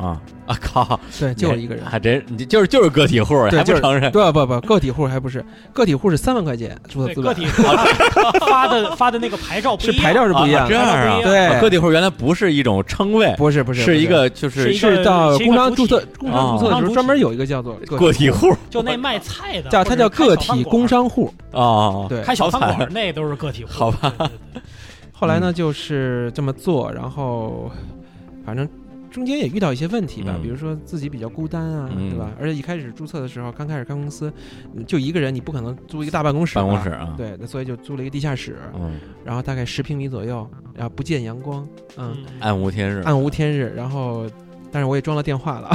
啊啊靠！对，就是一个人，还真你就是就是个体户，对就是还不承认？不不不，个体户还不是个体户是三万块钱注册资本，个体户 发的发的那个牌照是牌照是不一样这样啊？对啊个体户原来不是一种称谓，不是不是是一个就是是到工商注册工商注册的时哦候专门有一个叫做个体户就那卖菜的，叫他叫个体工商户。啊。对，开小餐馆那都是个体户，好吧对？对对后来呢就是这么做，然后反正中间也遇到一些问题吧，嗯。比如说自己比较孤单啊，嗯。对吧？而且一开始注册的时候，刚开始开公司嗯就一个人，你不可能租一个大办公室，办公室啊，对，那所以就租了一个地下室，嗯，然后大概十平米左右，然后不见阳光，嗯，嗯。暗无天日，暗无天日，然后但是我也装了电话了，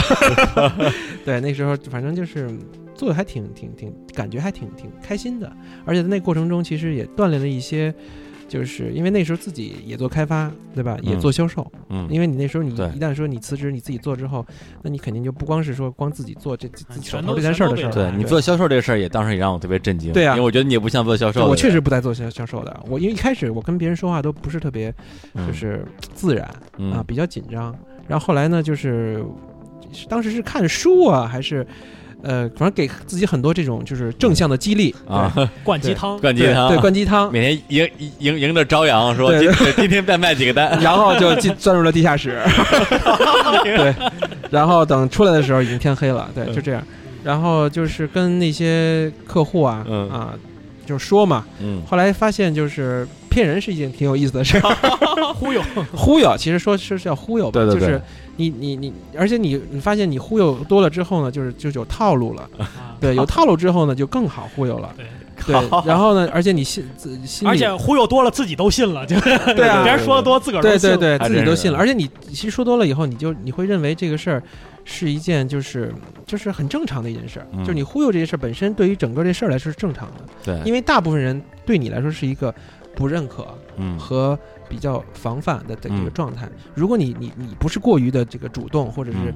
对，那时候反正就是做的还挺挺挺，感觉还挺挺开心的，而且在那过程中其实也锻炼了一些。就是因为那时候自己也做开发，对吧？也嗯做销售，嗯，因为你那时候你一旦说你辞职，你自己做之后，那你肯定就不光是说光自己做这自己手头这件事儿的事儿对你做销售这个事儿也当时也让我特别震惊，对啊因为我觉得你也不像做销售的，我确实不在做销销售的，我因为一开始我跟别人说话都不是特别嗯就是 自然，嗯啊，比较紧张。然后后来呢，就是是当时是看书啊，还是呃，反正给自己很多这种就是正向的激励啊，灌鸡汤，灌鸡汤，对，灌鸡汤，每天迎迎迎着朝阳说对今今天再卖几个单，然后就进钻入了地下室，对，然后等出来的时候已经天黑了，对，就这样。然后就是跟那些客户啊、嗯啊，就说嘛，嗯。后来发现就是骗人是一件挺有意思的事儿，忽悠，忽悠其实说是是要忽悠吧，对对对就是你你你，而且你你发现你忽悠多了之后呢，就是就是有套路了，啊。对，有套路之后呢就更好忽悠了，对，对，然后呢，而且你信自心里而且忽悠多了自己都信了，就对啊 别人说的多，自个儿都信了。对对对，自己都信了，而且你其实说多了以后，你就你会认为这个事儿是一件就是就是很正常的一件事儿，嗯。就是你忽悠这件事儿本身对于整个这事儿来说是正常的，对，因为大部分人对你来说是一个不认可嗯。和比较防范的这个嗯。状态。如果你你你不是过于的这个主动，或者是嗯。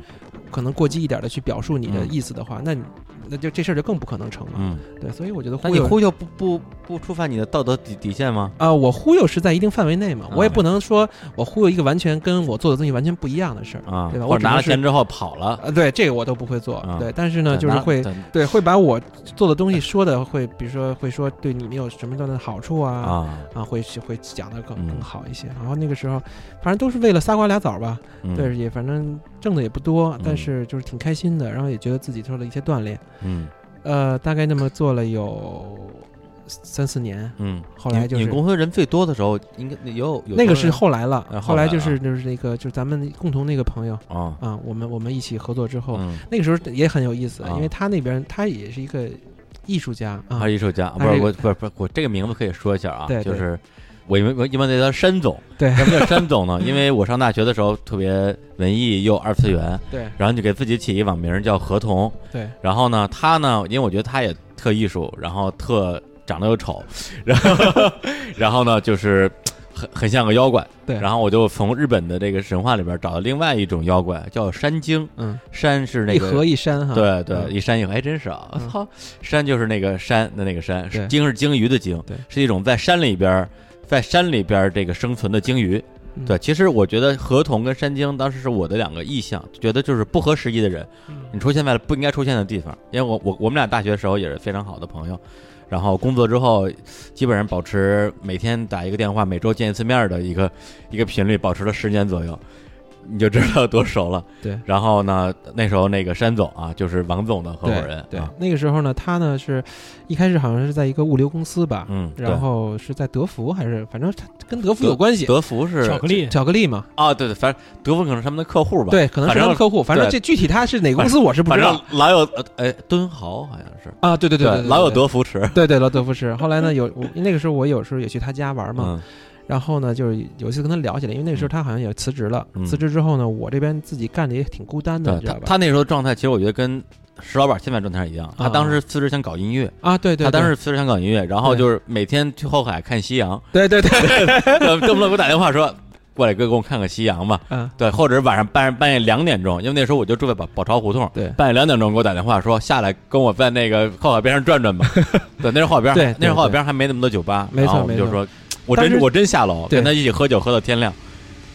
可能过激一点的去表述你的嗯。意思的话，那你那就这事儿就更不可能成了。嗯，对，所以我觉得忽悠你忽悠不不不触犯你的道德底底线吗？啊、我忽悠是在一定范围内嘛，我也啊不能说我忽悠一个完全跟我做的东西完全不一样的事儿。啊，对吧我拿了钱之后跑了，呃，对，这个我都不会做。啊对，但是呢，就是会对对会把我做的东西说的会，比如说会说对你们有什么样的好处啊啊，啊，会会讲的更嗯更好一些。然后那个时候，反正都是为了仨瓜俩枣吧，嗯对，也反正挣的也不多，但嗯是就是挺开心的，然后也觉得自己做了一些锻炼。嗯。呃，大概那么做了有三四年，嗯，后来就是你你公司人最多的时候，应该有有那个是后来了，呃后来就是就是那个就是咱们共同那个朋友啊，啊，我们我们一起合作之后，嗯，那个时候也很有意思，啊。因为他那边他也是一个艺术家啊。他，艺术家，不是这个我不是不是我这个名字可以说一下啊，对对。就是我因为我一般叫他山总，对什么叫山总呢？因为我上大学的时候特别文艺又二次元，对然后就给自己起一网名叫合同，对，然后呢，他呢，因为我觉得他也特艺术，然后特长得又丑，然后 然后呢，就是很很像个妖怪。对然后我就从日本的这个神话里边找到另外一种妖怪，叫山精。嗯，山是那个一个河一山哈，对对，嗯一山一河，还真是啊！山就是那个山的那个山，对鲸是鲸鱼的鲸，对是一种在山里边儿在山里边儿这个生存的鲸鱼。嗯对，其实我觉得河童跟山鲸当时是我的两个意向，觉得就是不合时宜的人，嗯你出现在了不应该出现的地方。因为我我我们俩大学的时候也是非常好的朋友，然后工作之后基本上保持每天打一个电话，每周见一次面儿的一个一个频率，保持了十年左右。你就知道有多熟了。对然后呢，那时候那个山总啊，就是王总的合伙人。对啊，那个时候呢，他呢是一开始好像是在一个物流公司吧，嗯，然后是在德福还是反正他跟德福有关系，德福是巧克力巧克力嘛，啊，对对，反正德福可能是他们的客户吧。，对，可能是他们客户，反正这具体他是哪个公司我是不知道正老有呃哎敦豪好像是，啊，对对对对，对老有，德福池。对对老德福吃。后来呢，有我那个时候我有时候也去他家玩嘛，嗯然后呢，就是有一次跟他聊起来，因为那时候他好像也辞职了，嗯辞职之后呢，我这边自己干的也挺孤单的，你知道吧？他他那时候状态，其实我觉得跟石老板现在状态一样。他啊当时辞职想搞音乐，啊，对对，对他当时辞职想搞音乐，然后就是每天去后海看夕阳，对对对，动 不动给我打电话说。过来哥，给我看看夕阳吧。嗯，对，或者是晚上半半夜两点钟，因为那时候我就住在宝宝钞胡同，对半夜两点钟给我打电话说下来跟我在那个后海边上转转吧。对，那是后海边对那是后海边还没那么多酒吧，没错然后我们就没错说，我真我真下楼对。跟他一起喝酒喝到天亮。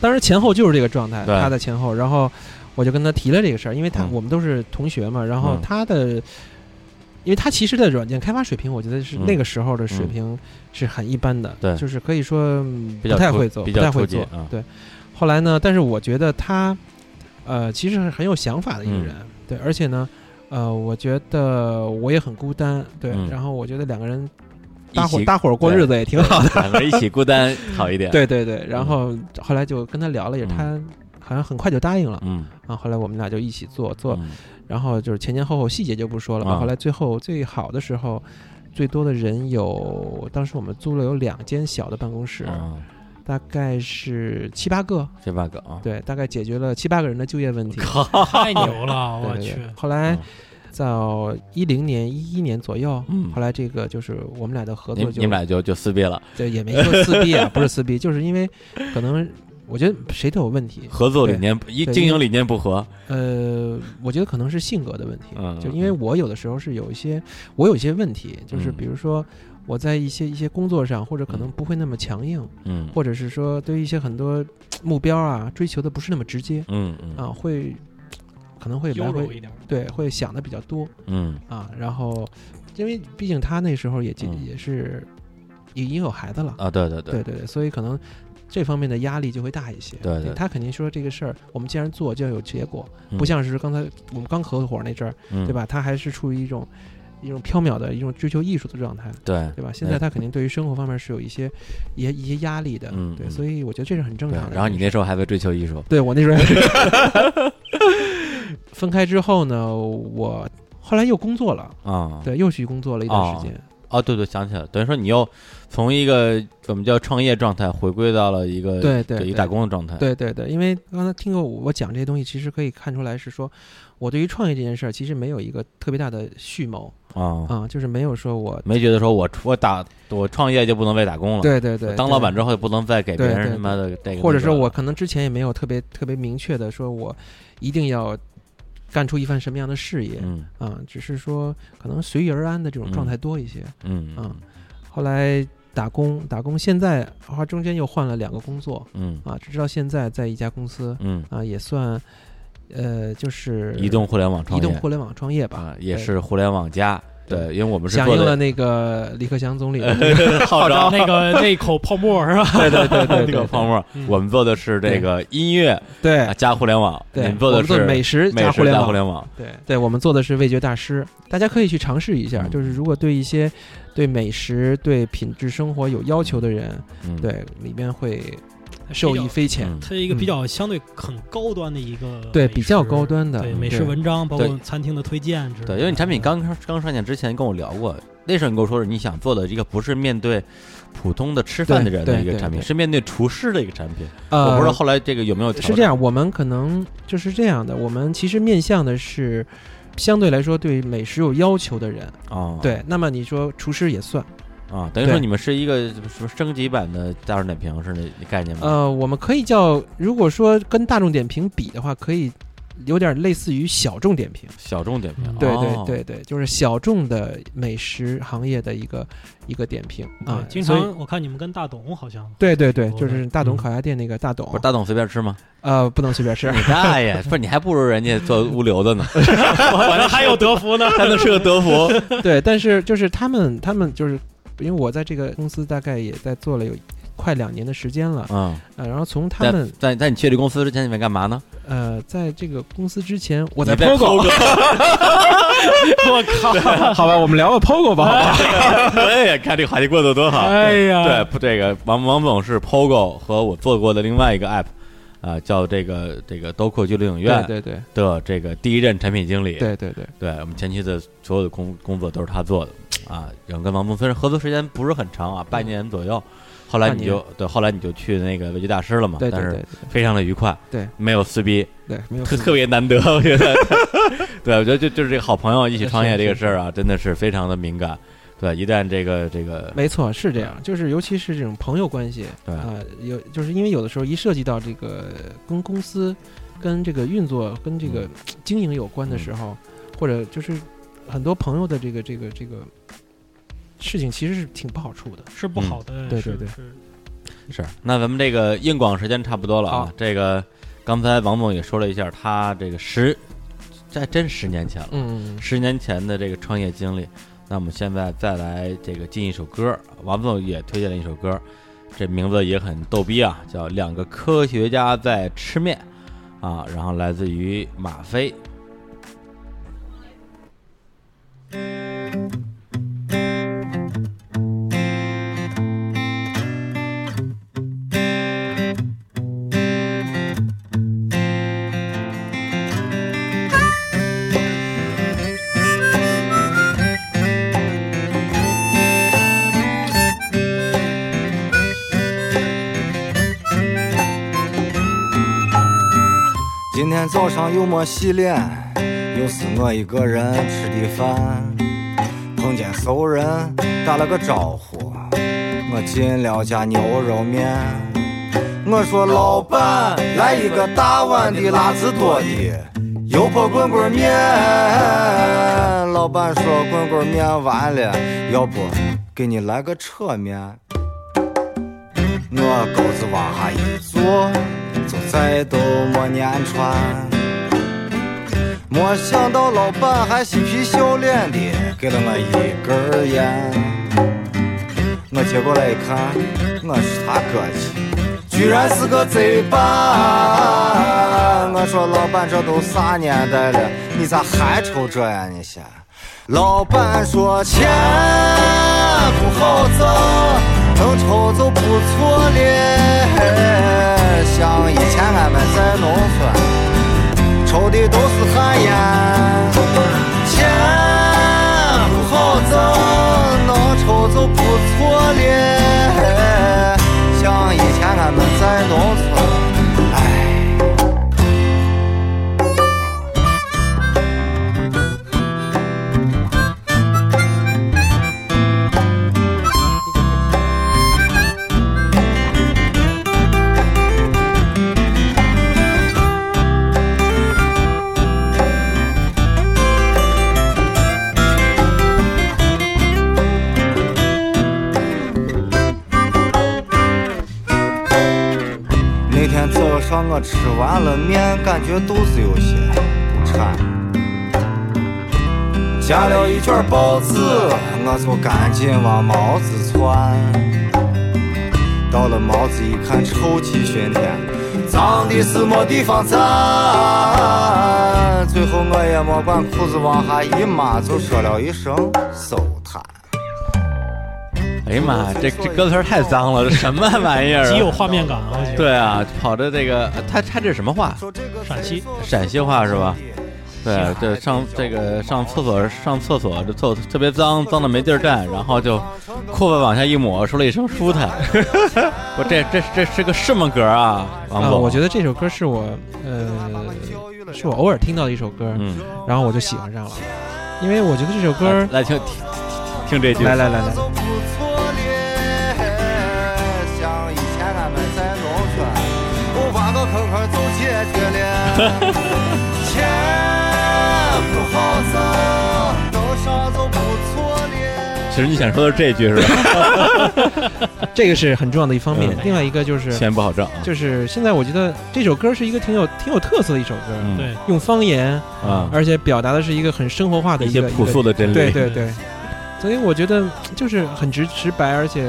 当时前后就是这个状态，对。他在前后，然后我就跟他提了这个事儿，因为他、嗯。我们都是同学嘛，然后嗯。他的。因为他其实的软件开发水平，我觉得是嗯。那个时候的水平是很一般的，对。就是可以说不太会做，不太会做啊。对，后来呢，但是我觉得他，呃，其实是很有想法的一个嗯。人，对，而且呢，呃，我觉得我也很孤单，对，嗯。然后我觉得两个人搭伙搭伙过日子也挺好的，两个人一起孤单好一点。对对对，然后后来就跟他聊了，也嗯他好像很快就答应了。嗯，啊，后来我们俩就一起做做，嗯。然后就是前前后后细节就不说了后来最后最好的时候，最多的人有，当时我们租了有两间小的办公室，啊，大概是七八个，这 bug 啊，对，大概解决了七八个人的就业问题。太牛了，我去。后来嗯到一零年、一一年左右，嗯。后来这个就是我们俩的合作就你们俩就就撕逼了，对也没说撕逼啊，不是撕逼，就是因为可能我觉得谁都有问题，合作理念一经营理念不合，呃，我觉得可能是性格的问题，嗯就因为我有的时候是有一些，我有一些问题，就是嗯。比如说我在一些一些工作上，或者可能嗯不会那么强硬，嗯。或者是说对于一些很多目标啊追求的不是那么直接嗯嗯。啊，会可能会来回。对会想的比较多嗯啊，然后因为毕竟他那时候也也嗯也是已经有孩子了，啊，对对对对对，所以可能。这方面的压力就会大一些，对对他肯定说这个事儿，我们既然做就要有结果，嗯不像是刚才我们刚合伙那阵儿，嗯对吧？他还是处于一种一种缥缈的一种追求艺术的状态，对对吧？现在他肯定对于生活方面是有一些一些一些压力的，对，嗯对所以我觉得这是很正常的。然后你那时候还在追求艺术，对我那时候 分开之后呢，我后来又工作了，啊，对，又去工作了一段时间，哦，对对，想起来了，等于说你又从一个怎么叫创业状态回归到了一个对对对一打工的状态，对对对，因为刚才听过我讲这些东西，其实可以看出来是说，我对于创业这件事儿其实没有一个特别大的蓄谋。啊，啊，就是没有说我没觉得说我我打我创业就不能再打工了，对对对。当老板之后也不能再给别人他妈的这个，或者说我可能之前也没有特别特别明确的说我一定要干出一番什么样的事业嗯。啊，只是说可能随遇而安的这种状态多一些。嗯啊后来打工打工，现在啊中间又换了两个工作嗯。啊，直到现在在一家公司嗯，啊，也算呃就是移动互联网创业。移动互联网创业吧啊，也是互联网加，对，因为我们是响应了那个李克强总理的 号召，那个那口泡沫是吧？对对对对 那对个泡沫嗯，我们做的是这个音乐对啊加互联网，你对，们做的我们做是美食美食加互联网。对对，我们做的是味觉大师，大家可以去尝试一下。嗯就是如果对一些对美食、对品质生活有要求的人，嗯，对里面会受益匪浅。嗯它是一个比较相对很高端的一个对比较高端的美食文章，包括餐厅的推荐之类的。对，因为你产品刚刚刚上线之前跟我聊过，那时候你跟我说是你想做的一个不是面对普通的吃饭的人的一个产品，是面对厨师的一个产品。呃，我不知道后来这个有没有是这样，我们可能就是这样的，我们其实面向的是相对来说对美食有要求的人。啊？对，那么你说厨师也算。啊，等于说你们是一个什么升级版的大众点评是那那概念吗？呃，我们可以叫，如果说跟大众点评比的话，可以有点类似于小众点评。小众点评嗯，对哦对对对，就是小众的美食行业的一个一个点评啊。经常我看你们跟大董好像对对对，就是大董嗯烤鸭店那个大董不是，大董随便吃吗？呃，不能随便吃。你大爷！不是你还不如人家做物流的呢，我这还有德芙呢。还能吃个德芙。对，但是就是他们，他们就是因为我在这个公司大概也在做了有快两年的时间了，嗯，呃，然后从他们在在你去这公司之前，你们干嘛呢？呃，在这个公司之前，我在在 POGO，我靠！好吧，我们聊个 POGO 吧，好吧？哎呀，看这个话题过得多好。哎呀，对，不这个王王总是 POGO 和我做过的另外一个 app，啊、叫这个这个刀阔俱乐影院对对的这个第一任产品经理。对对对对我们前期的所有的工工作都是他做的啊。然后跟王峰虽然合作时间不是很长啊，半年左右。后来你就对，后来你就去那个味觉大师了嘛，对对对但是非常的愉快，对，没有撕逼，对，没有 特特别难得，我觉得。对，我觉得就就是这个好朋友一起创业这个事儿啊，真的是非常的敏感。对，一旦这个这个，没错，是这样，就是尤其是这种朋友关系对啊、有就是因为有的时候一涉及到这个跟公司、跟这个运作、跟这个嗯经营有关的时候，或者就是很多朋友的这个这个这个事情，其实是挺不好处的。是不好的，是对对对是是，那咱们这个硬广时间差不多了啊。这个刚才王总也说了一下，他这个十，这还真十年前了，嗯，十年前的这个创业经历。那我们现在再来这个进一首歌，王总也推荐了一首歌，这名字也很逗逼啊，叫《两个科学家在吃面》啊，然后来自于马飞。天早上又没洗脸，又是我一个人吃的饭。碰见熟人打了个招呼，我进了家牛肉面。我说老板，来一个大碗的辣子多的油泼滚滚面。老板说滚滚面完了，要不给你来个扯面。我钩子往下一坐，就再都没粘穿。没想到老板还嬉皮笑脸的给了我一根烟。我接过来一看，我是他哥去，居然是个贼吧！我说老板，这都啥年代了，你咋还抽这呀？你先。老板说钱不好挣，能抽就不错了。像以前俺们在农村，抽的都是旱烟。钱不好挣，能抽就不错了。像以前俺们在农村，天早上我吃完了面，感觉肚子有些馋。夹了一卷报纸，我就赶紧往毛子窜。到了毛子一看，臭气熏天，脏的是没地方站。最后我也没管裤子往下一抹，就说了一声收摊。哎呀妈，这这歌词儿太脏了，这什么玩意儿、啊？极有画面感啊！对啊，跑着这个，他他这是什么话？陕西陕西话是吧？对，这上这个上厕所上厕所，这厕特别脏，脏的没地儿站，然后就裤子往下一抹，说了一声舒坦。我这这这是个什么歌啊？王啊，总，我觉得这首歌是我呃，是我偶尔听到的一首歌，嗯，然后我就喜欢上了，因为我觉得这首歌，来听听听这句，来来来来，钱不好挣，能上就不错了。其实你想说的是这句是吧？这个是很重要的一方面嗯。另外一个就是，钱不好挣啊，就是现在我觉得这首歌是一个挺有挺有特色的一首歌，嗯对，用方言，啊，而且表达的是一个很生活化的一些朴素的真理，对对对，所以我觉得就是很直直白，而且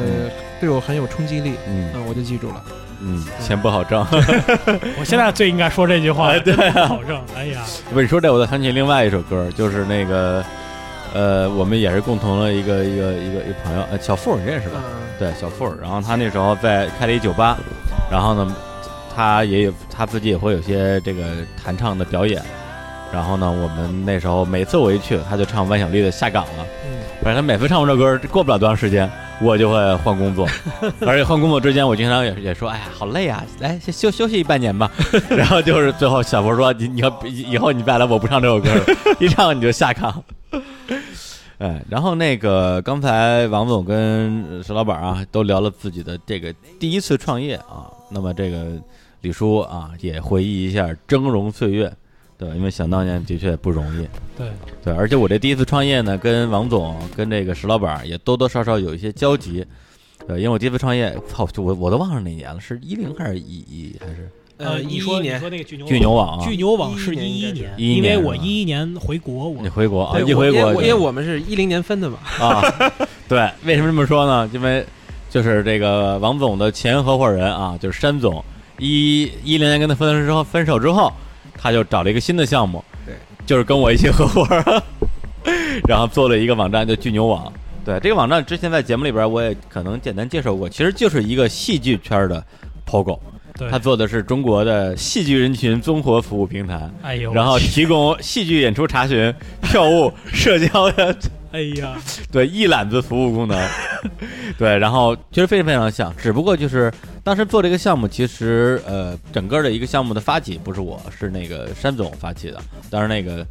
对我很有冲击力。嗯嗯，我就记住了。嗯，钱不好挣。我现在最应该说这句话，对，好挣。哎呀，不你说这，我再想起另外一首歌，就是那个，呃，我们也是共同的一个一个一个一个朋友，呃，小付你认识吧？对，小付儿。然后他那时候在开了一酒吧，然后呢，他也有他自己也会有些这个弹唱的表演。然后呢，我们那时候每次我一去，他就唱万晓利的《下岗了》。嗯，反正他每次唱完这歌，过不了多长时间，我就会换工作。而且换工作之间，我经常也也说，哎呀，好累啊，来先休休息半年吧。然后就是最后小佛说，你你要以后你再来，我不唱这首歌了，一唱你就下岗。哎，然后那个刚才王总跟石老板啊都聊了自己的这个第一次创业啊，那么这个李叔啊也回忆一下峥嵘岁月，对？因为想当年的确不容易，对，对，而且我这第一次创业呢，跟王总跟这个石老板也多多少少有一些交集，对，因为我第一次创业，操，就我我都忘了哪年了，是一零还是一一还是呃，一一年说那个巨牛巨牛网啊？巨牛网是11一年年，11因为我一一年回国，我你回国啊？一回国因为因为我们是一零年分的嘛。啊，对，为什么这么说呢？因为就是这个王总的前合伙人啊，就是山总，一一零年跟他分手之后，分手之后，他就找了一个新的项目，对，就是跟我一起合伙，然后做了一个网站叫巨牛网。对，这个网站之前在节目里边我也可能简单介绍过，其实就是一个戏剧圈的 POGO，对。他做的是中国的戏剧人群综合服务平台，哎呦，然后提供戏剧演出查询、票务、社交的哎呀，对一揽子服务功能，对，然后其实非常非常像，只不过就是当时做这个项目，其实呃整个的一个项目的发起不是我，是那个山总发起的，当时那个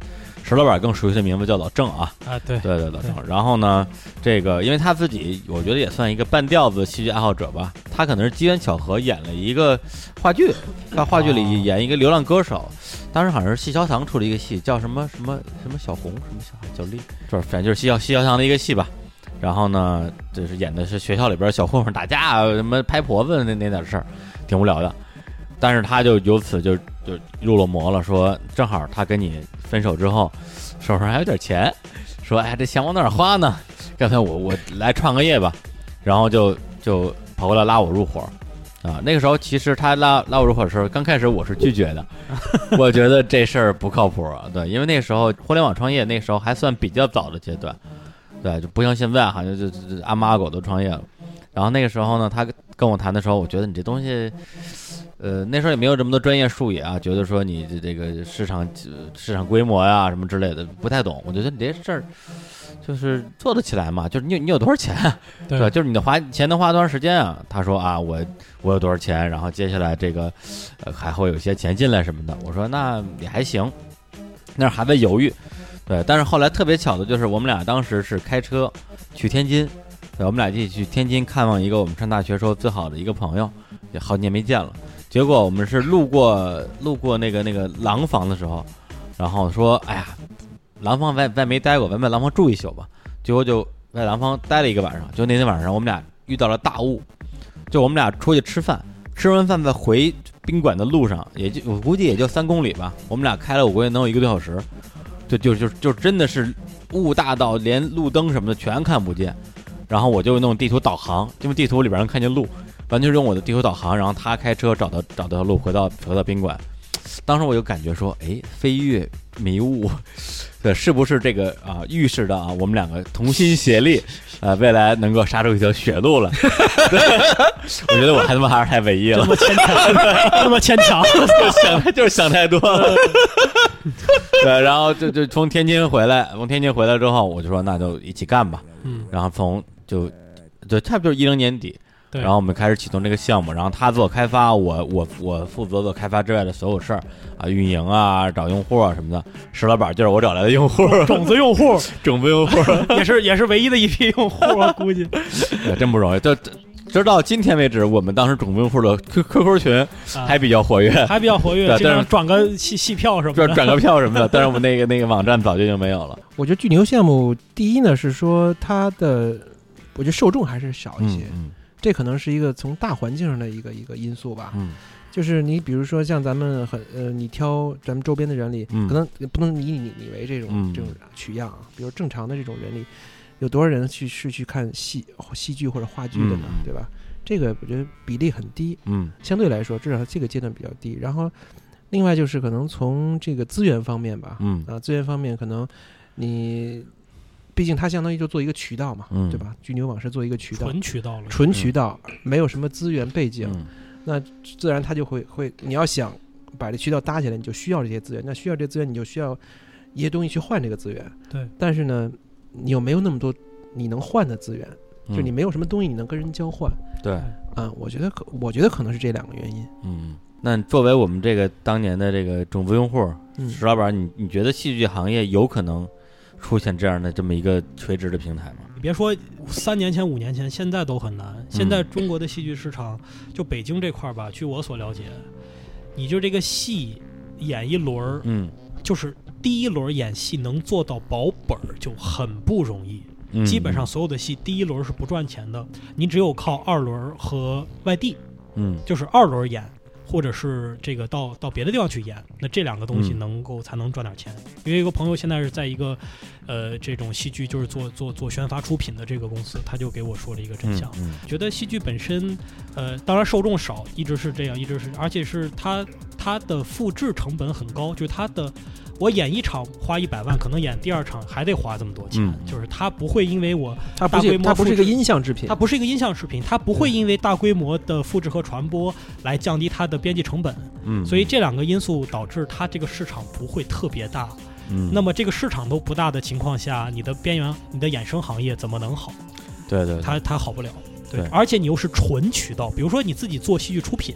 石老板更熟悉的名字叫老郑啊，啊，对，对对老郑。然后呢，这个因为他自己我觉得也算一个半吊子戏剧爱好者吧，他可能是机缘巧合演了一个话剧，在话剧里演一个流浪歌手。当时好像是戏小堂出了一个戏，叫什么什么什么小红，什么小小丽，就是反正就是戏小戏小堂的一个戏吧。然后呢，就是演的是学校里边小混混打架啊，什么拍婆子那那点事儿，挺无聊的。但是他就由此就就入了魔了，说正好他跟你分手之后，手上还有点钱，说哎这钱往哪儿花呢？干脆我我来创个业吧，然后就就跑过来拉我入伙。啊，那个时候其实他拉拉我入伙的时候，刚开始我是拒绝的，我觉得这事儿不靠谱。对，因为那时候互联网创业，那时候还算比较早的阶段，对，就不像现在好像就就阿猫阿狗都创业了。然后那个时候呢，他跟我谈的时候，我觉得你这东西，呃，那时候也没有这么多专业术语啊，觉得说你这这个市场呃市场规模呀、什么之类的不太懂。我觉得你这事儿就是做得起来嘛，就是你有 你有多少钱啊，对吧？就是你的花钱能花多长时间啊？他说啊，我我有多少钱，然后接下来这个呃还会有些钱进来什么的。我说那也还行，那还在犹豫。对，但是后来特别巧的就是我们俩当时是开车去天津，对，我们俩一起去天津看望一个我们上大学时候最好的一个朋友，也好几年没见了。结果我们是路过路过那个那个廊坊的时候，然后说，哎呀，廊坊咱咱没待过，咱在廊坊住一宿吧。结果就在廊坊待了一个晚上，就那天晚上我们俩遇到了大雾，就我们俩出去吃饭，吃完饭在回宾馆的路上，也就我估计也就三公里吧，我们俩开了我估计能有一个多小时，就就就就真的是雾大到连路灯什么的全看不见。然后我就弄地图导航，因为地图里边能看见路，完全是用我的地图导航。然后他开车找到找到路，回到回到宾馆。当时我就感觉说，哎，飞跃迷雾，对，是不是这个啊？预示着啊，我们两个同心协力，呃，未来能够杀出一条血路了。我觉得我还他妈还是太文艺了，这么牵强，这么牵强，想就是想太多了。对，然后就就从天津回来，从天津回来之后，我就说那就一起干吧。嗯，然后从就就差不多一零年底，对，然后我们开始启动这个项目，然后他做开发，我我我负责做开发之外的所有事儿啊，运营啊，找用户啊什么的。石老板就是我找来的用户，种子用户，种子用户 也是也是唯一的一批用户，啊估计也真不容易。就直到今天为止，我们当时种子用户的 Q QQ 群还比较活跃，还比较活跃，但是经常转个戏戏票什么的。转转个票什么的，但是我们那个那个网站早就已经没有了。我觉得巨牛项目第一呢是说它的，我觉得受众还是少一些，嗯这可能是一个从大环境上的一个一个因素吧。嗯就是你比如说像咱们很呃，你挑咱们周边的人里，嗯可能不能以你你为这种、嗯这种取样啊。比如正常的这种人里，有多少人去是去看戏戏剧或者话剧的呢？嗯对吧？这个我觉得比例很低，嗯相对来说，至少这个阶段比较低。然后，另外就是可能从这个资源方面吧，嗯啊，资源方面可能你，毕竟它相当于就做一个渠道嘛，嗯对吧？巨牛网是做一个渠道，纯渠道了，纯渠道，没有什么资源背景，嗯那自然它就会会，你要想把这渠道搭起来，你就需要这些资源。那需要这些资源，你就需要一些东西去换这个资源。对，但是呢，你又没有那么多你能换的资源，就你嗯没有什么东西你能跟人交换。对，啊，我觉得可，我觉得可能是这两个原因。嗯。那作为我们这个当年的这个种子用户，嗯，石老板，你你觉得戏剧行业有可能出现这样的这么一个垂直的平台吗？你别说三年前、五年前，现在都很难。现在中国的戏剧市场，就北京这块儿吧，据我所了解，你就这个戏演一轮儿，嗯就是第一轮演戏能做到保本儿就很不容易。嗯，基本上所有的戏第一轮是不赚钱的，你只有靠二轮和外地，嗯就是二轮演，或者是这个到到别的地方去演，那这两个东西嗯能够才能赚点钱。因为一个朋友现在是在一个呃这种戏剧就是做做做宣发出品的这个公司，他就给我说了一个真相。嗯觉得戏剧本身，呃，当然受众少，一直是这样，一直是，而且是它它的复制成本很高，就是它的，我演一场花一百万，可能演第二场还得花这么多钱，嗯就是它不会因为我它不大规是模它不是一个音像制品它，不是一个音像视频，它不会因为大规模的复制和传播来降低它的编辑成本，嗯，所以这两个因素导致它这个市场不会特别大。嗯，那么这个市场都不大的情况下，你的边缘、你的衍生行业怎么能好？对对，它它好不了。对，对而且你又是纯渠道，比如说你自己做戏剧出品，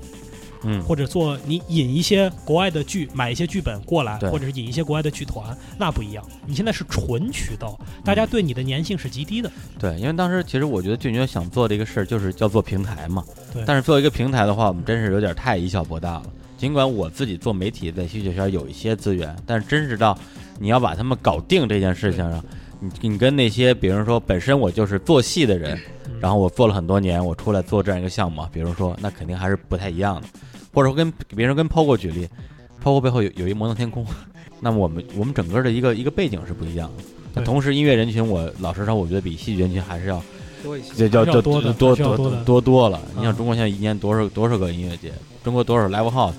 嗯或者做你引一些国外的剧，买一些剧本过来，或者是引一些国外的剧团，那不一样。你现在是纯渠道，大家对你的粘性是极低的。对，因为当时其实我觉得俊牛想做的一个事儿就是叫做平台嘛，对但是做一个平台的话，我们真是有点太以小博大了。尽管我自己做媒体在戏剧圈有一些资源，但是真是到你要把他们搞定这件事情上，你你跟那些比如说本身我就是做戏的人，嗯然后我做了很多年，我出来做这样一个项目，比如说那肯定还是不太一样的，或者说跟比如说跟 POGO 举例，POGO 背后有有一摩登天空，那么我们我们整个的一个一个背景是不一样的。那同时音乐人群，我老实说，我觉得比戏剧人群还是要多一些。这叫就还是要多多多多多多了。你想嗯中国现在一年多少多少个音乐节？中国多少 live house？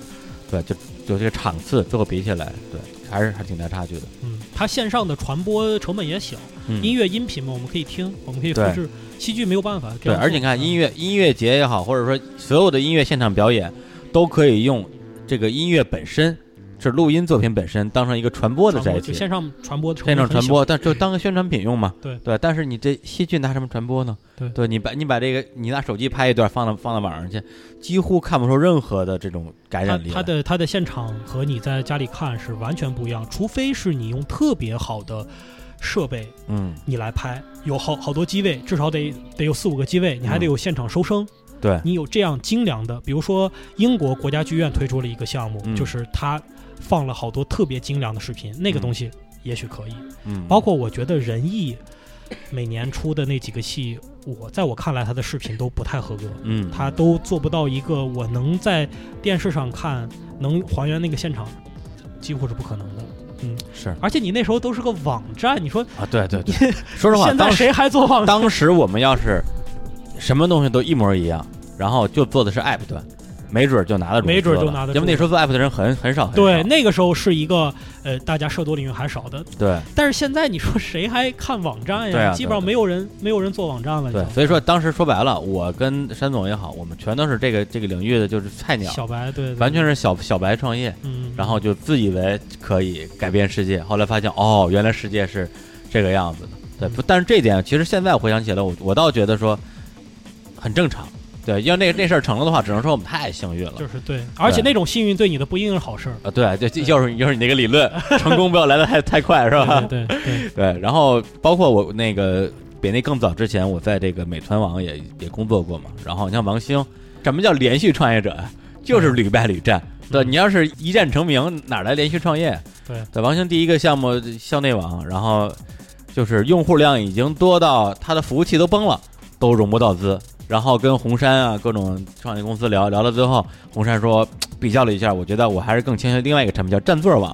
对，就就这个场次最后比起来，对，还是还挺大差距的。嗯，它线上的传播成本也小，嗯，音乐音频嘛，我们可以听，我们可以复对制。戏剧没有办法这对，而且你看嗯音乐音乐节也好，或者说所有的音乐现场表演，都可以用这个音乐本身是录音作品本身当成一个传播的载体，线上传播的线上传播，但就当个宣传品用嘛。对。对，但是你这戏剧拿什么传播呢？对。对，你把你把这个你拿手机拍一段放到放到网上去，几乎看不出任何的这种感染力来。它的它的现场和你在家里看是完全不一样，除非是你用特别好的设备嗯，你来拍，有好好多机位，至少得得有四五个机位，你还得有现场收声，对，你有这样精良的，比如说英国国家剧院推出了一个项目，嗯。就是它放了好多特别精良的视频，那个嗯。东西也许可以。嗯，包括我觉得仁义每年出的那几个戏，我在我看来他的视频都不太合格，嗯，他都做不到一个我能在电视上看能还原那个现场，几乎是不可能的。嗯，是。而且你那时候都是个网站，你说啊，对对对，说实话，现在谁还做网站？当时我们要是什么东西都一模一样，然后就做的是 App 端，没准儿就拿得住，没准儿就拿得住因为那时候做 App 的人很很少，很对，那个时候是一个呃，大家涉足领域还少的，对。但是现在你说谁还看网站呀？对啊基本上没有人没有人做网站了，对，所以说当时说白了，我跟山总也好，我们全都是这个这个领域的就是菜鸟，小白对，对。完全是小小白创业，嗯，然后就自以为可以改变世界，后来发现哦，原来世界是这个样子的。对，嗯。不，但是这点其实现在回想起来，我我倒觉得说很正常。对，要那那事儿成了的话，只能说我们太幸运了。就是对，而且那种幸运对你的不一定是好事儿，啊，对，就就又是就是你那个理论，成功不要来的太太快，是吧？对对对，对，然后包括我那个比那更早之前，我在这个美团网也也工作过嘛。然后你像王兴，什么叫连续创业者呀？就是屡败屡战。对你要是一战成名，哪来连续创业？对对，王兴第一个项目校内网，然后就是用户量已经多到他的服务器都崩了，都融不到资。然后跟红杉啊各种创业公司聊聊到最后，红杉说比较了一下，我觉得我还是更倾向于另外一个产品叫占座网，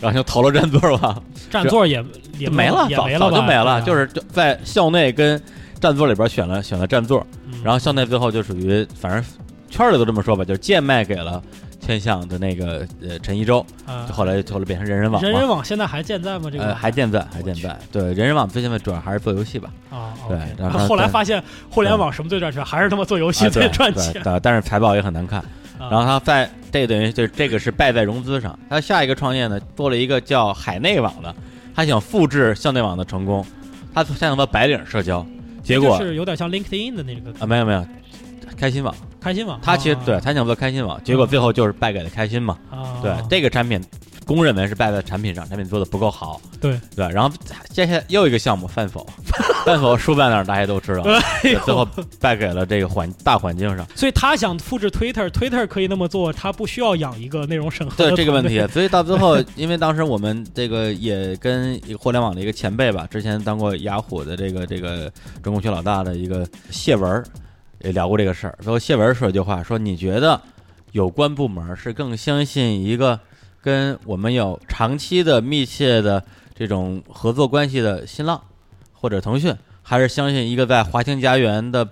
然后就投了占座网。占座也也没了，早早就没了，啊。就是在校内跟占座里边选了选了占座，嗯。然后校内最后就属于反正圈里都这么说吧，就是贱卖给了千象的那个呃陈一舟，啊就后来后来变成人人网嘛，人人网现在还健在吗？这个呃还健在还健在，对人人网最近的主要还是做游戏吧，啊，对 OK 然后后来发现互联网什么最赚钱，还是他妈做游戏啊对最赚对钱。对但是财报也很难看。啊然后他在这等于就是这个是败在融资上，他下一个创业呢做了一个叫海内网的，他想复制校内网的成功，他想做白领社交，结果就是有点像 LinkedIn 的那个啊没有没有，开心网。开心网，他其实啊。对他想做开心网，结果最后就是败给了开心嘛。啊，对，这个产品，公认为是败在产品上，产品做的不够好。对。对，然后接下来又一个项目饭否，饭否输在哪儿大家都知道，最后败给了这个环大环境上。所以他想复制 Twitter，Twitter 可以那么做，他不需要养一个内容审核对这个问题，所以到最后，因为当时我们这个也跟一个互联网的一个前辈吧，之前当过雅虎的这个这个中国区老大的一个谢文儿也聊过这个事儿。最后谢文儿说一句话，说你觉得有关部门是更相信一个跟我们有长期的密切的这种合作关系的新浪或者腾讯，还是相信一个在华清家园的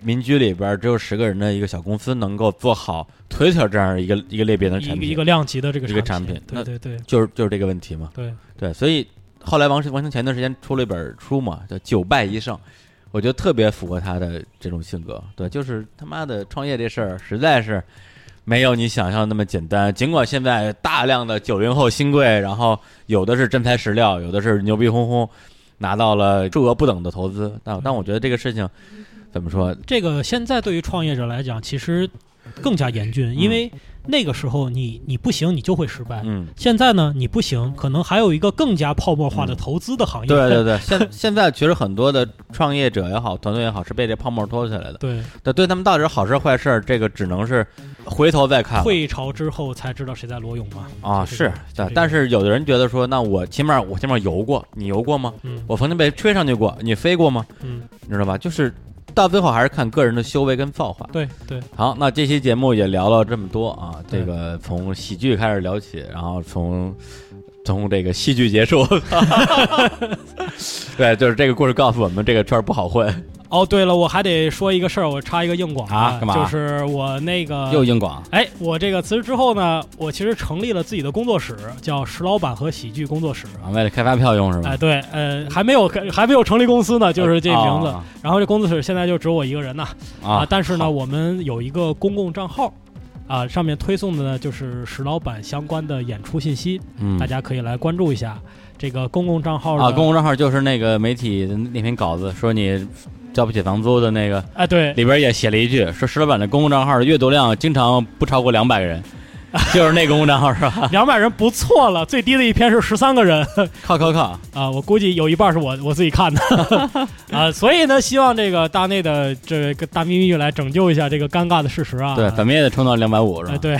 民居里边儿只有十个人的一个小公司能够做好 Twitter 这样一个一个类别的产品？一个量级的这个一个产产品那对对对就是就是这个问题嘛。对，对，所以后来王王兴前段时间出了一本书嘛，叫《九败一胜》，我觉得特别符合他的这种性格。对，就是他妈的创业这事儿实在是没有你想象那么简单。尽管现在大量的九零后新贵，然后有的是真材实料，有的是牛逼哄哄，拿到了数额不等的投资，但但我觉得这个事情怎么说？这个现在对于创业者来讲，其实更加严峻，因为那个时候你你不行，你就会失败。嗯，现在呢，你不行，可能还有一个更加泡沫化的投资的行业。对对对，现现在其实很多的创业者也好，团队也好，是被这泡沫拖起来的。对，对，对他们到底是好事坏事，这个只能是回头再看。退潮之后才知道谁在裸泳嘛。啊，是就这个但是有的人觉得说，那我起码我起码游过，你游过吗？嗯我曾经被吹上去过，你飞过吗？嗯，你知道吧？就是到最后还是看个人的修为跟造化。对对，好，那这期节目也聊了这么多啊，这个从喜剧开始聊起，然后从从这个戏剧结束。对，就是这个故事告诉我们，这个圈儿不好混。哦，对了，我还得说一个事儿，我插一个硬广啊干嘛就是我那个又硬广哎，我这个辞职之后呢，我其实成立了自己的工作室，叫石老板和喜剧工作室。啊，为了开发票用是吧？哎，对，呃，还没有还没有成立公司呢，就是这名字。啊然后这工作室现在就只有我一个人呐啊但是呢，我们有一个公共账号。啊，上面推送的呢就是石老板相关的演出信息，嗯大家可以来关注一下。这个公共账号啊，公共账号就是那个媒体的那篇稿子，说你交不起房租的那个，哎，对，里边也写了一句，说石老板的公共账号的阅读量经常不超过两百个人，就是那公共账号是吧？两百人不错了，最低的一篇是十三个人靠靠靠！啊，我估计有一半是我我自己看的 啊，所以呢，希望这个大内的这个大咪咪来拯救一下这个尴尬的事实啊。对，咱们也得冲到两百五是吧？哎，对，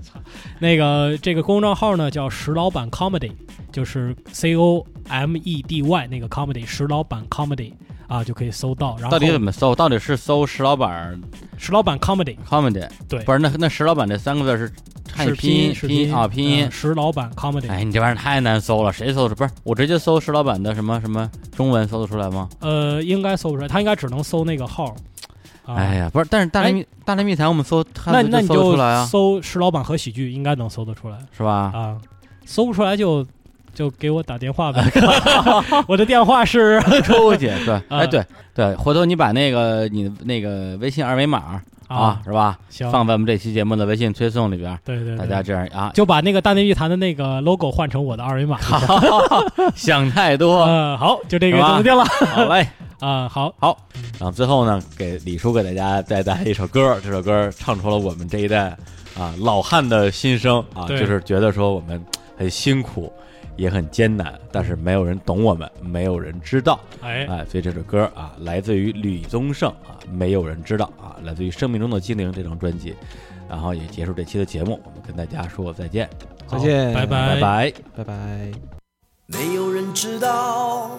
那个这个公众账号呢叫石老板 comedy，就是 C O M E D Y 那个 comedy，石老板 comedy 啊就可以搜到。然后到底怎么搜？到底是搜石老板石老板 comedy，comedy？对不是那那石老板这三个字是汉语是拼是拼音啊，拼音嗯。石老板 comedy，哎，你这玩意儿太难搜了，谁搜的？不是我直接搜石老板的什么什么中文搜得出来吗？呃，应该搜不出来，他应该只能搜那个号。啊、哎呀，不是，但是大内密大内密谈我们搜那那你就搜石老板和喜剧，应该能搜得出来是吧？啊。搜不出来就就给我打电话呗，我的电话是 出去，对，哎啊对对，回头你把那个你的那个微信二维码啊，是吧？行，放在我们这期节目的微信推送里边，对对对，大家这样啊，就把那个大内密谈的那个 logo 换成我的二维码。想太多，嗯，好，就这个是吧？怎么定了。好嘞。啊？好，好。然后最后呢，给李叔给大家再带来一首歌，这首歌唱出了我们这一代啊老汉的心声啊，就是觉得说我们很辛苦，也很艰难，但是没有人懂我们，没有人知道，哎，哎，所以这首歌啊，来自于吕宗盛啊，没有人知道啊，来自于《生命中的精灵》这张专辑，然后也结束这期的节目，我们跟大家说再见，再见，拜拜拜。拜拜。没有人知道，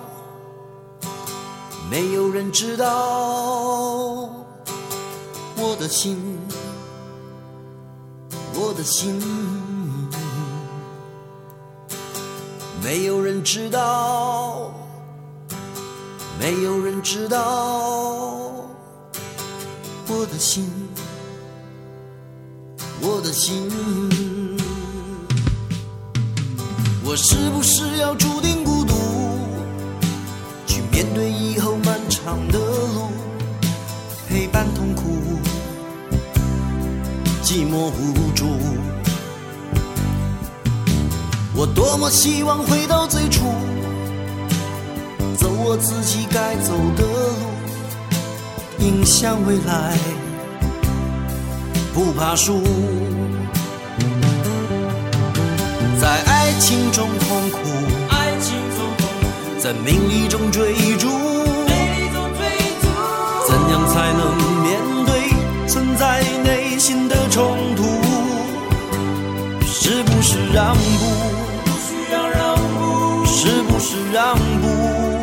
没有人知道我的心，我的心。没有人知道，没有人知道我的心，我的心。我是不是要注定孤独，去面对以后漫长的路，陪伴痛苦，寂寞无助。我多么希望回到最初，走我自己该走的路，迎向未来，不怕输。在爱情中痛苦，爱情中痛苦，在名利中追逐，名利中追逐，怎样才能面对存在内心的冲突？是不是让步？是让步。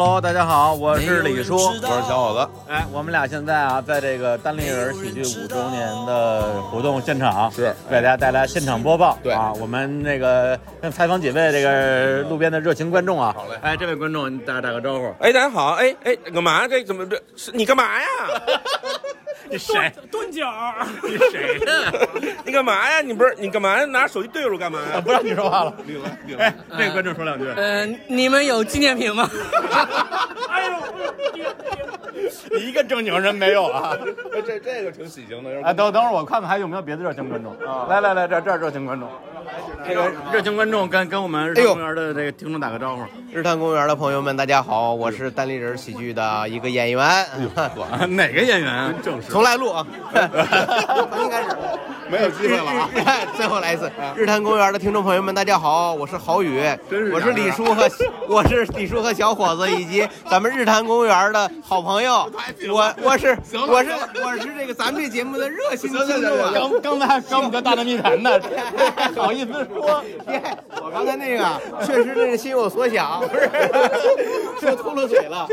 Hello，大家好，我是李叔，我是小伙子。哎，我们俩现在啊，在这个单立人喜剧五周年的活动现场，是给大家带来现场播报。对啊，我们那个先采访几位这个路边的热情观众啊。好嘞哎，这位观众，你大家打个招呼。哎，大家好，哎哎，干嘛？这怎么这是你干嘛呀？你谁？蹲脚，你谁呢？你干嘛呀？你不是你干嘛呀拿手机对着我干嘛呀？不让你说话了。领了领哎，这个观众说两句。呃，你们有纪念品吗？哎呦，一个正经人没有啊！哎这这个挺喜庆的。哎，等等会儿我看看还有没有别的热情观众。来来来，这这儿热情观众，这个热情观众跟跟我们日坛公园的这个听众打个招呼。日坛公园的朋友们，大家好，我是单立人喜剧的一个演员，啊哪个演员？正式重来录啊，重新开始，没有机会了啊！最后来一次。日坛公园的听众朋友们，大家好，我是郝宇是，我是李叔和我是李叔和小伙子以及咱们日坛公园的好朋友，我我是我是我是这个咱们这节目的热心听众啊。刚刚才还刚我们跟大内密谈呢，好意思说？耶我刚才那个确实是心有所想，不 是说秃噜嘴了。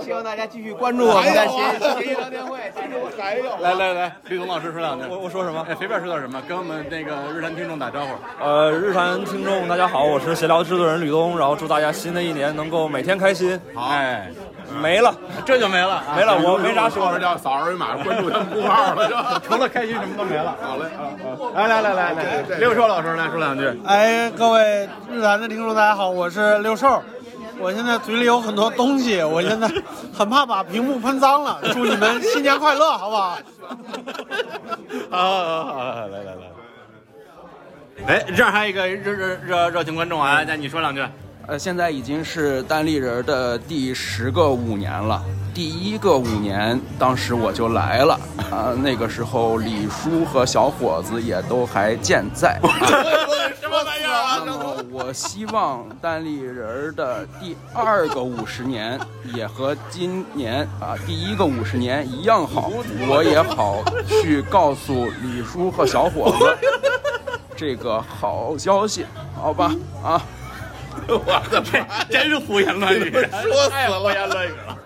希望大家继续关注我们的闲闲鱼聊天会。还有来来来，吕总老师说两句。我我说什么？哎，随便说点什么，跟我们那个日坛听众打招呼。呃，日坛听众大家好，我是闲聊制作人吕东，然后祝大家新的一年能够每天开心。哎，没了，这就没了，没了，我没啥说叫扫二维码关注他们公号了，是吧？除了开心什么都没了。好嘞！来来来来来，六兽老师来说两句。哎，各位日坛的听众，大家好，我是六兽。我现在嘴里有很多东西，我现在很怕把屏幕喷脏了。祝你们新年快乐，好不好？好好好，来来来。哎，这儿还有一个热热热热情观众啊，那你说两句。呃，现在已经是单立人的第十个五年了。第一个五年，当时我就来了啊、那个时候李叔和小伙子也都还健在。什么玩意儿啊？我希望单立人儿的第二个五十年也和今年啊第一个五十年一样好，我也好去告诉李叔和小伙子这个好消息，好吧？啊，我的妈，真是胡言乱语，说死了胡言乱语了。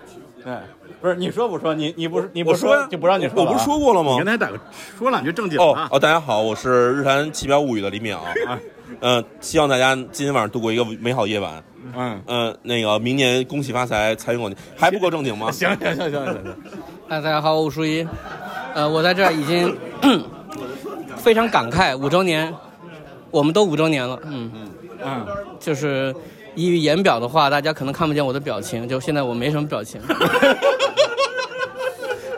对，不是你说不说？你你不是你不我说就不让你说我不是说过了吗你刚才打个说两句正经的。哦哦，大家好，我是日坛奇妙物语的李淼。嗯、希望大家今天晚上度过一个美好夜晚。嗯嗯、那个明年恭喜发财，财源广进，还不够正经吗？行行行行行行，哎，大家好，我舒一，呃，我在这儿已经 非常感慨，五周年，我们都五周年了，嗯嗯，嗯就是以言表的话，大家可能看不见我的表情，就现在我没什么表情。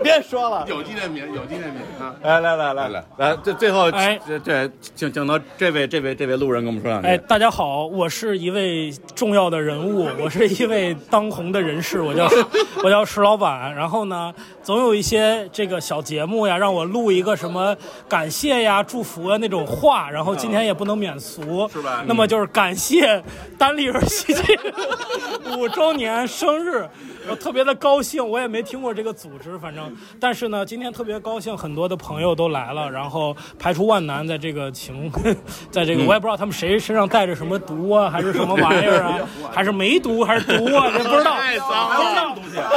别说了，有纪念品，有纪念品啊！来来来来来来，这最后哎这这请请到这位这位这位路人跟我们说两句。哎，大家好，我是一位重要的人物，我是一位当红的人士，我叫 我叫石老板。然后呢，总有一些这个小节目呀，让我录一个什么感谢呀、祝福啊那种话。然后今天也不能免俗，是吧那么就是感谢单立人喜剧五周年生日，我特别的高兴。我也没听过这个组织，反正，但是呢，今天特别高兴，很多的朋友都来了，然后排除万难，在这个情，在这个嗯我也不知道他们谁身上带着什么毒啊，还是什么玩意儿啊，还是没毒还是毒啊，这不知道，太脏了，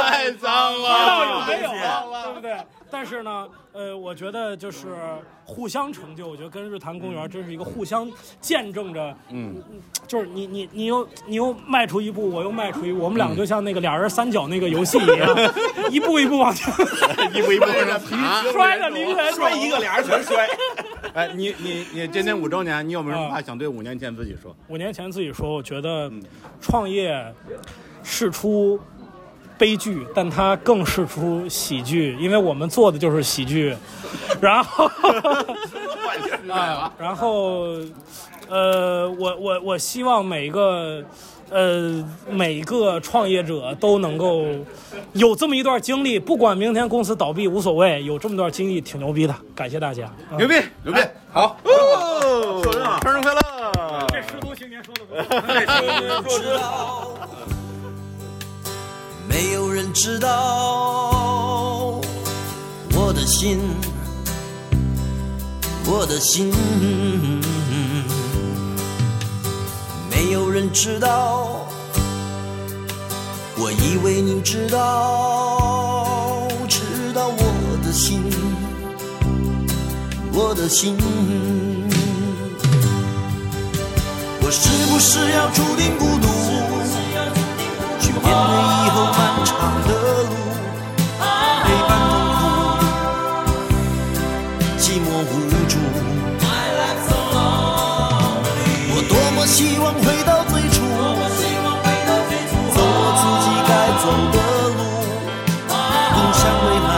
太脏不知道有了，没有，对不对？但是呢，呃，我觉得就是互相成就，我觉得跟日坛公园真是一个互相见证着，嗯，就是你你你又你又迈出一步，我又迈出一步，我们两个就像那个俩人三角那个游戏一样，一步一步往前，一步一步往前 爬，摔的离远摔一个俩人全摔。哎，你你你今年五周年，你有没有什么话想对五年前自己说？五年前自己说，我觉得创业事出悲剧，但它更是出喜剧，因为我们做的就是喜剧。然后啊，然后呃，我我我希望每个。呃，每个创业者都能够有这么一段经历，不管明天公司倒闭无所谓，有这么段经历挺牛逼的。感谢大家，啊牛逼牛逼，好，哦，生日快乐！这十足青年说的不错。没有人知道我的心，我的心。没有人知道，我以为你知道，知道我的心，我的心。我是不是要注定孤独？去面对以后漫长的路，陪伴痛苦，寂寞无助。我多么希望回到最初，走我自己该走的路，奔向未来，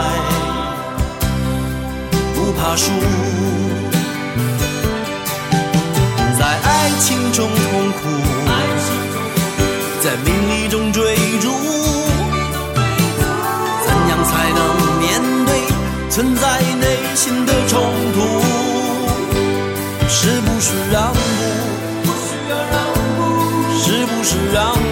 不怕输。在爱情中痛苦，存在内心的冲突？是不是让步？是不是让步？